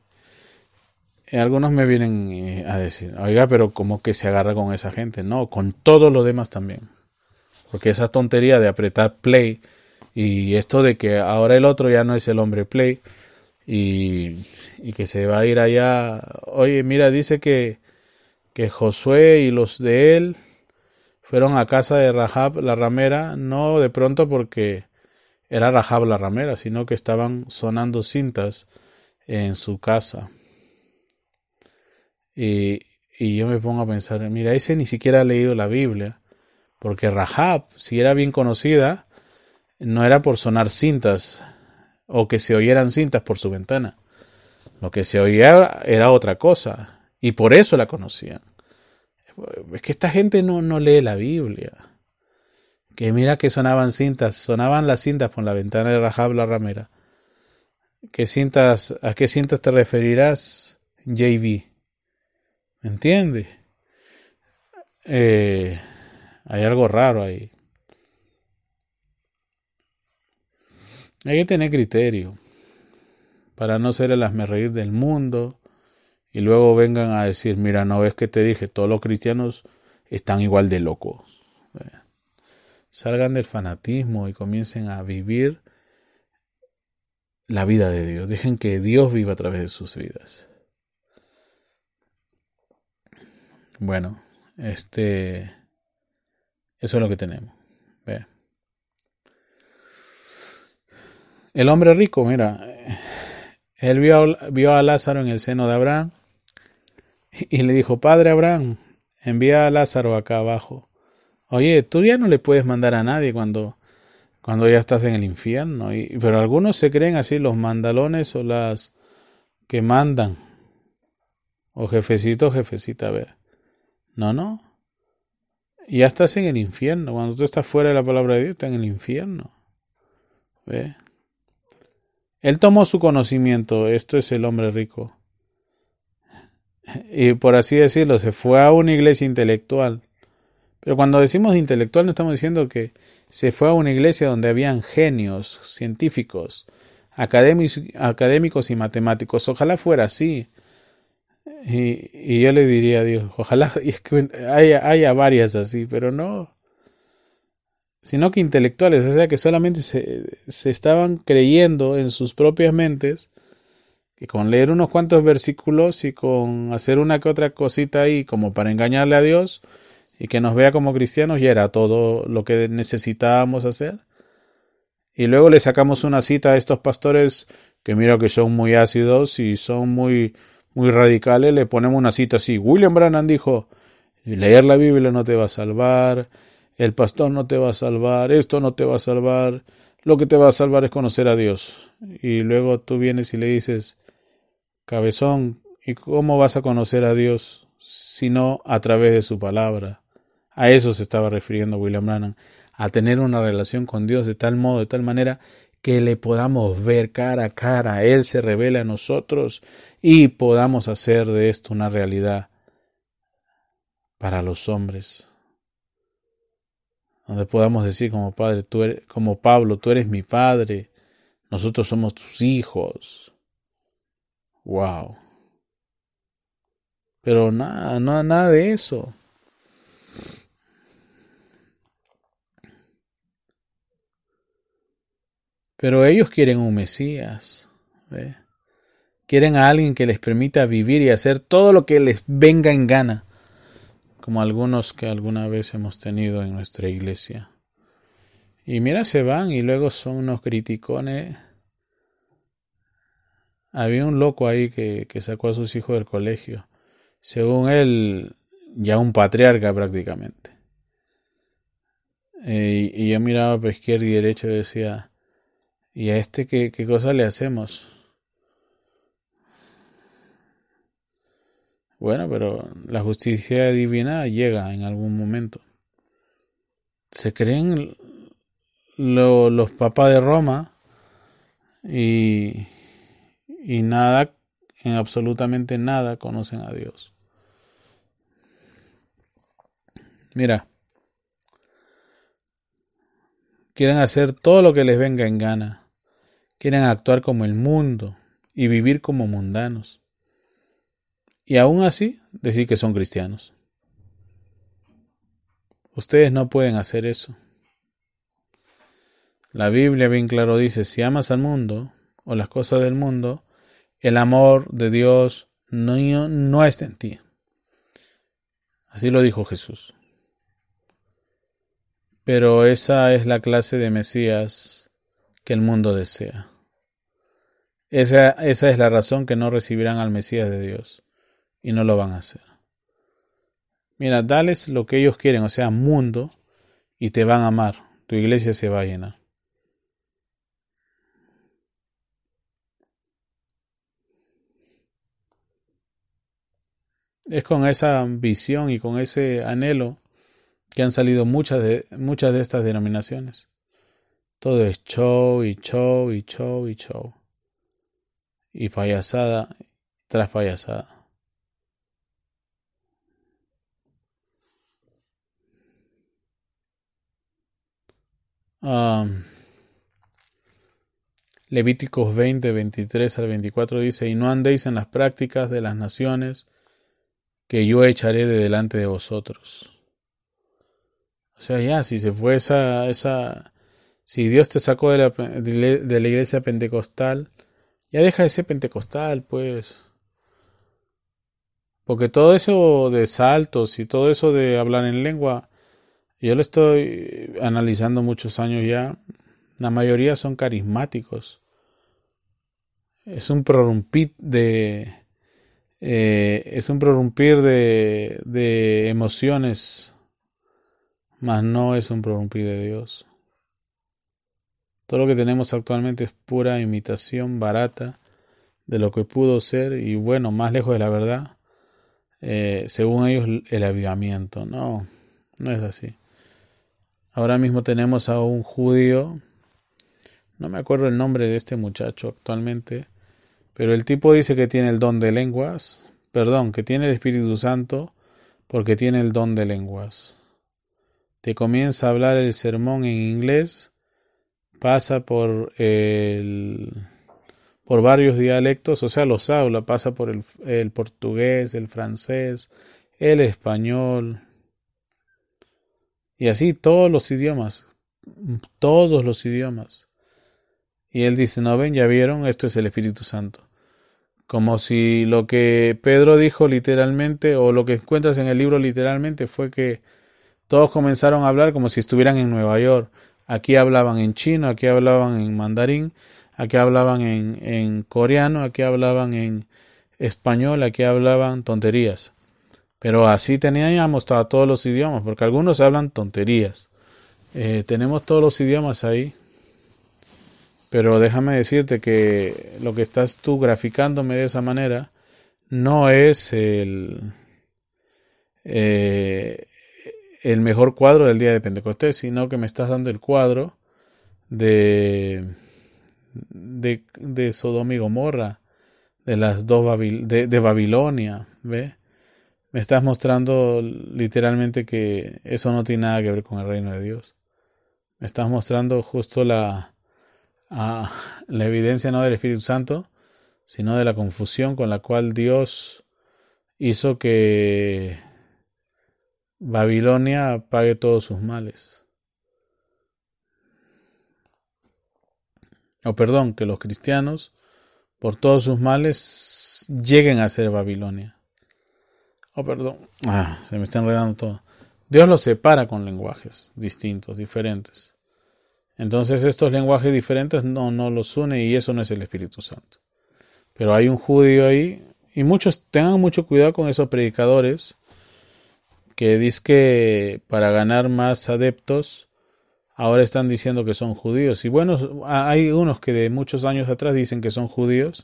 Eh, algunos me vienen eh, a decir, oiga, pero ¿cómo que se agarra con esa gente? No, con todo lo demás también. Porque esa tontería de apretar play y esto de que ahora el otro ya no es el hombre play y, y que se va a ir allá. Oye, mira, dice que, que Josué y los de él fueron a casa de Rahab la ramera, no de pronto porque era Rahab la ramera, sino que estaban sonando cintas en su casa. Y, y yo me pongo a pensar, mira, ese ni siquiera ha leído la Biblia, porque Rahab, si era bien conocida, no era por sonar cintas o que se oyeran cintas por su ventana. Lo que se oía era otra cosa, y por eso la conocían. Es que esta gente no, no lee la Biblia. Que mira que sonaban cintas, sonaban las cintas por la ventana de Rahab la ramera. ¿Qué cintas, ¿A qué cintas te referirás, JV? ¿Entiende? Eh, hay algo raro ahí. Hay que tener criterio para no ser el reír del mundo y luego vengan a decir, mira, no ves que te dije, todos los cristianos están igual de locos. Salgan del fanatismo y comiencen a vivir la vida de Dios. Dejen que Dios viva a través de sus vidas. Bueno, este, eso es lo que tenemos. Ve. El hombre rico, mira, él vio, vio a Lázaro en el seno de Abraham y le dijo, Padre Abraham, envía a Lázaro acá abajo. Oye, tú ya no le puedes mandar a nadie cuando, cuando ya estás en el infierno. Y, pero algunos se creen así, los mandalones o las que mandan. O jefecito, jefecita, a ver. No, no. ya estás en el infierno. Cuando tú estás fuera de la palabra de Dios, estás en el infierno. ¿Ve? Él tomó su conocimiento, esto es el hombre rico. Y por así decirlo, se fue a una iglesia intelectual. Pero cuando decimos intelectual no estamos diciendo que se fue a una iglesia donde habían genios, científicos, académicos, y matemáticos. Ojalá fuera así. Y, yo le diría a Dios, ojalá haya, haya varias así, pero no. Sino que intelectuales, o sea que solamente se, se estaban creyendo en sus propias mentes que con leer unos cuantos versículos y con hacer una que otra cosita ahí como para engañarle a Dios y que nos vea como cristianos ya era todo lo que necesitábamos hacer. Y luego le sacamos una cita a estos pastores que mira que son muy ácidos y son muy, muy radicales, le ponemos una cita así. William Brannan dijo, leer la Biblia no te va a salvar, el pastor no te va a salvar, esto no te va a salvar, lo que te va a salvar es conocer a Dios. Y luego tú vienes y le dices, cabezón, ¿y cómo vas a conocer a Dios sino a través de su palabra? A eso se estaba refiriendo William Brannan a tener una relación con Dios de tal modo, de tal manera que le podamos ver cara a cara, Él se revela a nosotros y podamos hacer de esto una realidad para los hombres. Donde podamos decir como padre, como Pablo, tú eres mi padre, nosotros somos tus hijos. Wow. Pero nada, no, nada de eso. Pero ellos quieren un Mesías. Quieren a alguien que les permita vivir y hacer todo lo que les venga en gana, como algunos que alguna vez hemos tenido en nuestra iglesia. Y mira, se van y luego son unos criticones. Había un loco ahí que, sacó a sus hijos del colegio. Según él, ya un patriarca prácticamente. Eh, y, yo miraba por izquierda y derecha y decía, ¿Y a este qué, qué cosa le hacemos? Bueno, pero la justicia divina llega en algún momento. Se creen los papas de Roma y, y nada, en absolutamente nada conocen a Dios. Mira, quieren hacer todo lo que les venga en gana quieren actuar como el mundo y vivir como mundanos. Y aún así decir que son cristianos. Ustedes no pueden hacer eso. La Biblia bien claro dice, si amas al mundo o las cosas del mundo, el amor de Dios no, no está en ti. Así lo dijo Jesús. Pero esa es la clase de Mesías que el mundo desea. Esa, esa es la razón que no recibirán al Mesías de Dios y no lo van a hacer. Mira, dales lo que ellos quieren, o sea, mundo, y te van a amar. Tu iglesia se va a llenar. Es con esa visión y con ese anhelo que han salido muchas de, muchas de estas denominaciones. Todo es show y show y show y show. Y payasada tras payasada. Levíticos 20, 23 al 24 dice, y no andéis en las prácticas de las naciones que yo echaré de delante de vosotros. O sea, ya, si se fue esa, esa, si Dios te sacó de la, de la iglesia pentecostal, ya deja de ser pentecostal, pues. Porque todo eso de saltos y todo eso de hablar en lengua, yo lo estoy analizando muchos años ya. La mayoría son carismáticos. Es un prorrumpir de. Eh, es un prorrumpir de, de emociones, mas no es un prorrumpir de Dios. Todo lo que tenemos actualmente es pura imitación barata de lo que pudo ser y bueno, más lejos de la verdad, eh, según ellos el avivamiento. No, No es así. Ahora mismo tenemos a un judío, no me acuerdo el nombre de este muchacho actualmente, pero el tipo dice que tiene el don de lenguas, perdón, que tiene el Espíritu Santo porque tiene el don de lenguas. Te comienza a hablar el sermón en inglés, pasa por el por varios dialectos, o sea, los habla, pasa por el, el portugués, el francés, el español, y así todos los idiomas, todos los idiomas. Y él dice, no ven, ya vieron, esto es el Espíritu Santo. Como si lo que Pedro dijo literalmente, o lo que encuentras en el libro literalmente, fue que todos comenzaron a hablar como si estuvieran en Nueva York. Aquí hablaban en chino, aquí hablaban en mandarín, aquí hablaban en, coreano, aquí hablaban en español, aquí hablaban tonterías. Pero así teníamos todos los idiomas, porque algunos hablan tonterías. Eh, tenemos todos los idiomas ahí. Pero déjame decirte que lo que estás tú graficándome de esa manera no es el, eh, el mejor cuadro del día de Pentecostés, sino que me estás dando el cuadro de, de, de Sodoma y Gomorra, de las dos de, Babilonia, ¿ve? me estás mostrando literalmente que eso no tiene nada que ver con el reino de Dios. Me estás mostrando justo la, la evidencia no del Espíritu Santo, sino de la confusión con la cual Dios hizo que Babilonia pague todos sus males. O perdón, que los cristianos, por todos sus males, lleguen a ser Babilonia. Oh, perdón. Ah, se me está enredando todo. Dios los separa con lenguajes distintos, diferentes. Entonces estos lenguajes diferentes no, no los une y eso no es el Espíritu Santo. Pero hay un judío ahí y muchos tengan mucho cuidado con esos predicadores que dicen que para ganar más adeptos ahora están diciendo que son judíos. Y bueno, hay unos que de muchos años atrás dicen que son judíos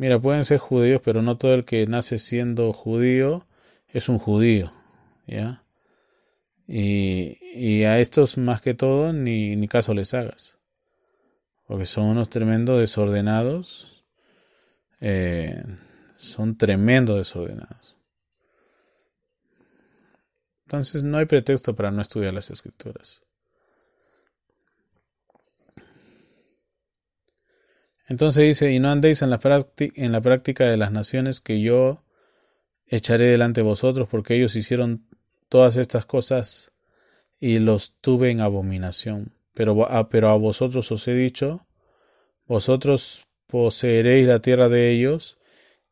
Mira, pueden ser judíos, pero no todo el que nace siendo judío es un judío, ¿ya? Y, a estos más que todo ni, ni caso les hagas, porque son unos tremendos desordenados, eh, son tremendos desordenados. Entonces no hay pretexto para no estudiar las escrituras. Entonces dice, y no andéis en la, en la práctica de las naciones que yo echaré delante de vosotros, porque ellos hicieron todas estas cosas y los tuve en abominación. Pero a, pero a vosotros os he dicho, vosotros poseeréis la tierra de ellos,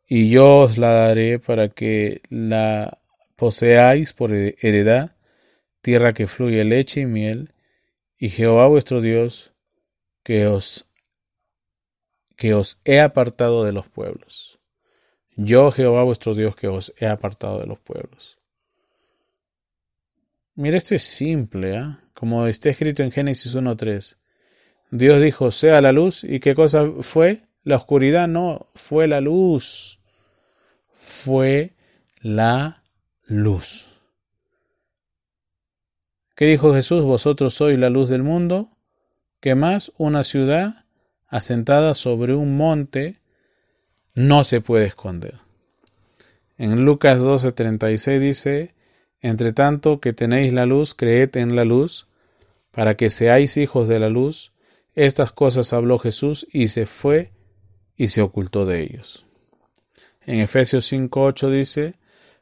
y yo os la daré para que la poseáis por heredad, tierra que fluye leche y miel, y Jehová vuestro Dios, que os que os he apartado de los pueblos. Yo, Jehová vuestro Dios, que os he apartado de los pueblos. Mira, esto es simple, ¿eh? como está escrito en Génesis 1.3. Dios dijo, sea la luz, ¿y qué cosa fue? La oscuridad no, fue la luz. Fue la luz. ¿Qué dijo Jesús? Vosotros sois la luz del mundo. ¿Qué más? Una ciudad asentada sobre un monte, no se puede esconder. En Lucas 12:36 dice, Entre tanto que tenéis la luz, creed en la luz, para que seáis hijos de la luz. Estas cosas habló Jesús y se fue y se ocultó de ellos. En Efesios 5:8 dice,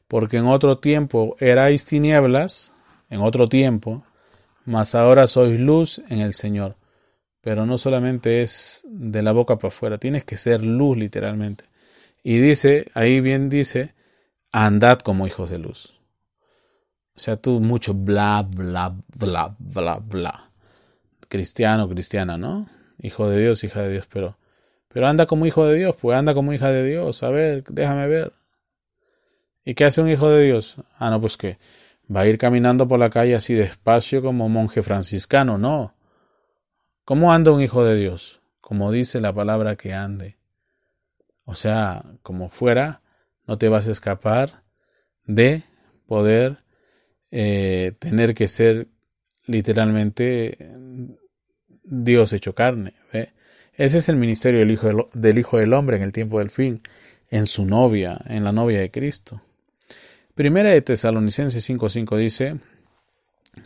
Porque en otro tiempo erais tinieblas, en otro tiempo, mas ahora sois luz en el Señor pero no solamente es de la boca para afuera, tienes que ser luz literalmente. Y dice, ahí bien dice, andad como hijos de luz. O sea, tú mucho bla, bla, bla, bla, bla. Cristiano, cristiana, ¿no? Hijo de Dios, hija de Dios, pero, pero anda como hijo de Dios, pues anda como hija de Dios. A ver, déjame ver. ¿Y qué hace un hijo de Dios? Ah, no, pues que va a ir caminando por la calle así despacio como monje franciscano, no. ¿Cómo anda un hijo de Dios? Como dice la palabra que ande. O sea, como fuera, no te vas a escapar de poder eh, tener que ser literalmente Dios hecho carne. Ese es el ministerio del hijo del Hijo del Hombre en el tiempo del fin, en su novia, en la novia de Cristo. Primera de Tesalonicenses 5:5 dice,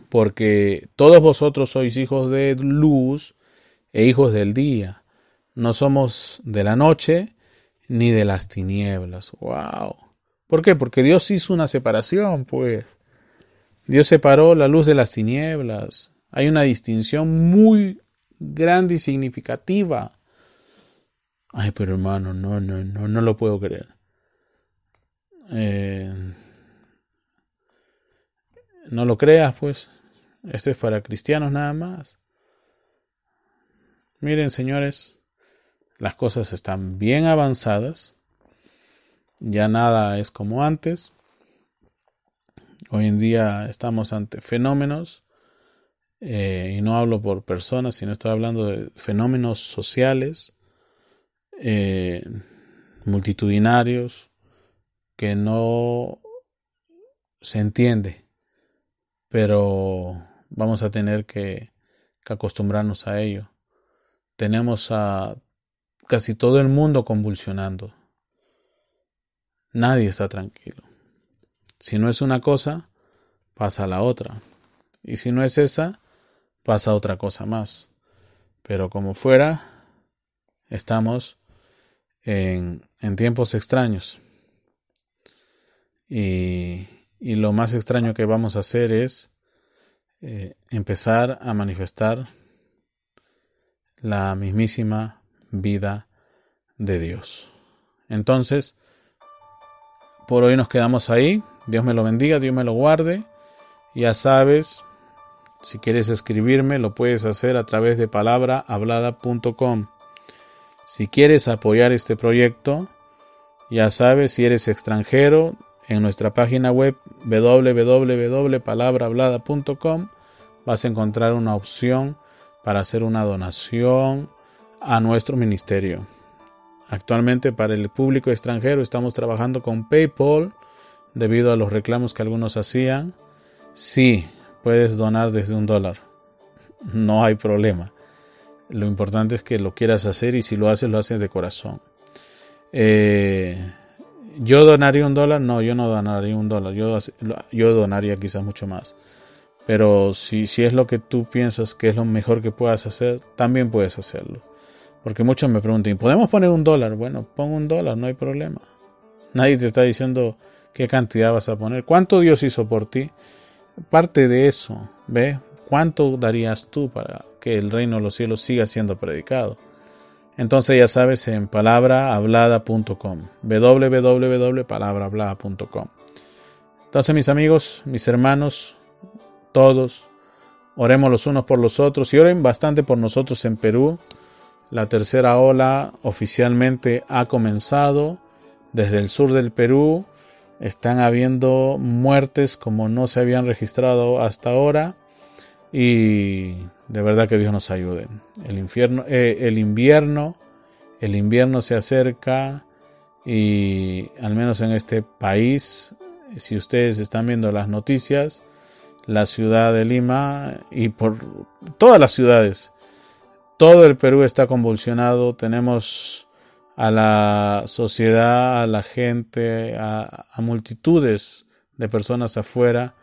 porque todos vosotros sois hijos de luz e hijos del día. No somos de la noche ni de las tinieblas. Wow. ¿Por qué? Porque Dios hizo una separación, pues. Dios separó la luz de las tinieblas. Hay una distinción muy grande y significativa. Ay, pero hermano, no, no, no, no lo puedo creer. Eh, no lo creas, pues. Esto es para cristianos nada más. Miren, señores, las cosas están bien avanzadas. Ya nada es como antes. Hoy en día estamos ante fenómenos, eh, y no hablo por personas, sino estoy hablando de fenómenos sociales, eh, multitudinarios, que no se entiende, pero vamos a tener que, acostumbrarnos a ello. Tenemos a casi todo el mundo convulsionando. Nadie está tranquilo. Si no es una cosa, pasa la otra. Y si no es esa, pasa otra cosa más. Pero como fuera, estamos en, en tiempos extraños. Y, y, lo más extraño que vamos a hacer es eh, empezar a manifestar la mismísima vida de Dios. Entonces, por hoy nos quedamos ahí. Dios me lo bendiga, Dios me lo guarde. Ya sabes, si quieres escribirme, lo puedes hacer a través de palabrahablada.com. Si quieres apoyar este proyecto, ya sabes, si eres extranjero, en nuestra página web www.palabrahablada.com vas a encontrar una opción para hacer una donación a nuestro ministerio. Actualmente para el público extranjero estamos trabajando con PayPal debido a los reclamos que algunos hacían. Sí, puedes donar desde un dólar. No hay problema. Lo importante es que lo quieras hacer y si lo haces, lo haces de corazón. Eh, ¿Yo donaría un dólar? No, yo no donaría un dólar. Yo, yo donaría quizás mucho más. Pero si, si es lo que tú piensas que es lo mejor que puedas hacer, también puedes hacerlo. Porque muchos me preguntan, ¿podemos poner un dólar? Bueno, pon un dólar, no hay problema. Nadie te está diciendo qué cantidad vas a poner. ¿Cuánto Dios hizo por ti? Parte de eso, ¿ve? ¿Cuánto darías tú para que el reino de los cielos siga siendo predicado? Entonces ya sabes en palabrahablada.com, www.palabrahablada.com. Entonces mis amigos, mis hermanos, todos, oremos los unos por los otros y oren bastante por nosotros en Perú. La tercera ola oficialmente ha comenzado desde el sur del Perú están habiendo muertes como no se habían registrado hasta ahora y de verdad que Dios nos ayude. El infierno, eh, el invierno, el invierno se acerca y al menos en este país, si ustedes están viendo las noticias, la ciudad de Lima y por todas las ciudades, todo el Perú está convulsionado. Tenemos a la sociedad, a la gente, a, multitudes de personas afuera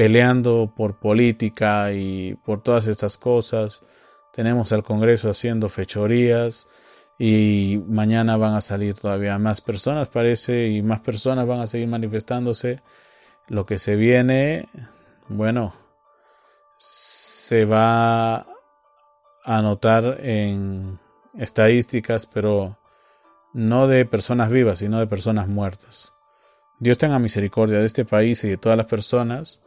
peleando por política y por todas estas cosas. Tenemos al Congreso haciendo fechorías y mañana van a salir todavía más personas, parece, y más personas van a seguir manifestándose. Lo que se viene, bueno, se va a notar en estadísticas, pero no de personas vivas, sino de personas muertas. Dios tenga misericordia de este país y de todas las personas,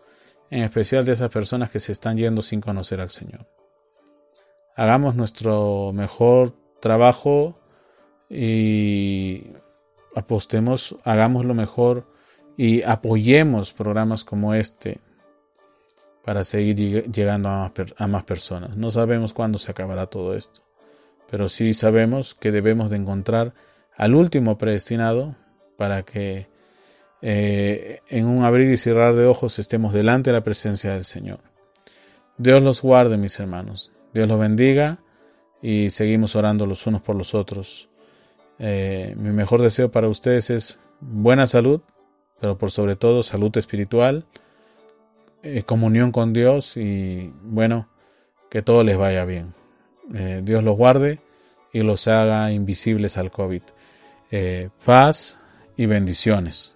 en especial de esas personas que se están yendo sin conocer al Señor. Hagamos nuestro mejor trabajo y apostemos, hagamos lo mejor y apoyemos programas como este para seguir llegando a más, a más personas. No sabemos cuándo se acabará todo esto, pero sí sabemos que debemos de encontrar al último predestinado para que eh, en un abrir y cerrar de ojos estemos delante de la presencia del Señor. Dios los guarde, mis hermanos. Dios los bendiga y seguimos orando los unos por los otros. Eh, mi mejor deseo para ustedes es buena salud, pero por sobre todo salud espiritual, eh, comunión con Dios y bueno, que todo les vaya bien. Dios los guarde y los haga invisibles al COVID. paz y bendiciones.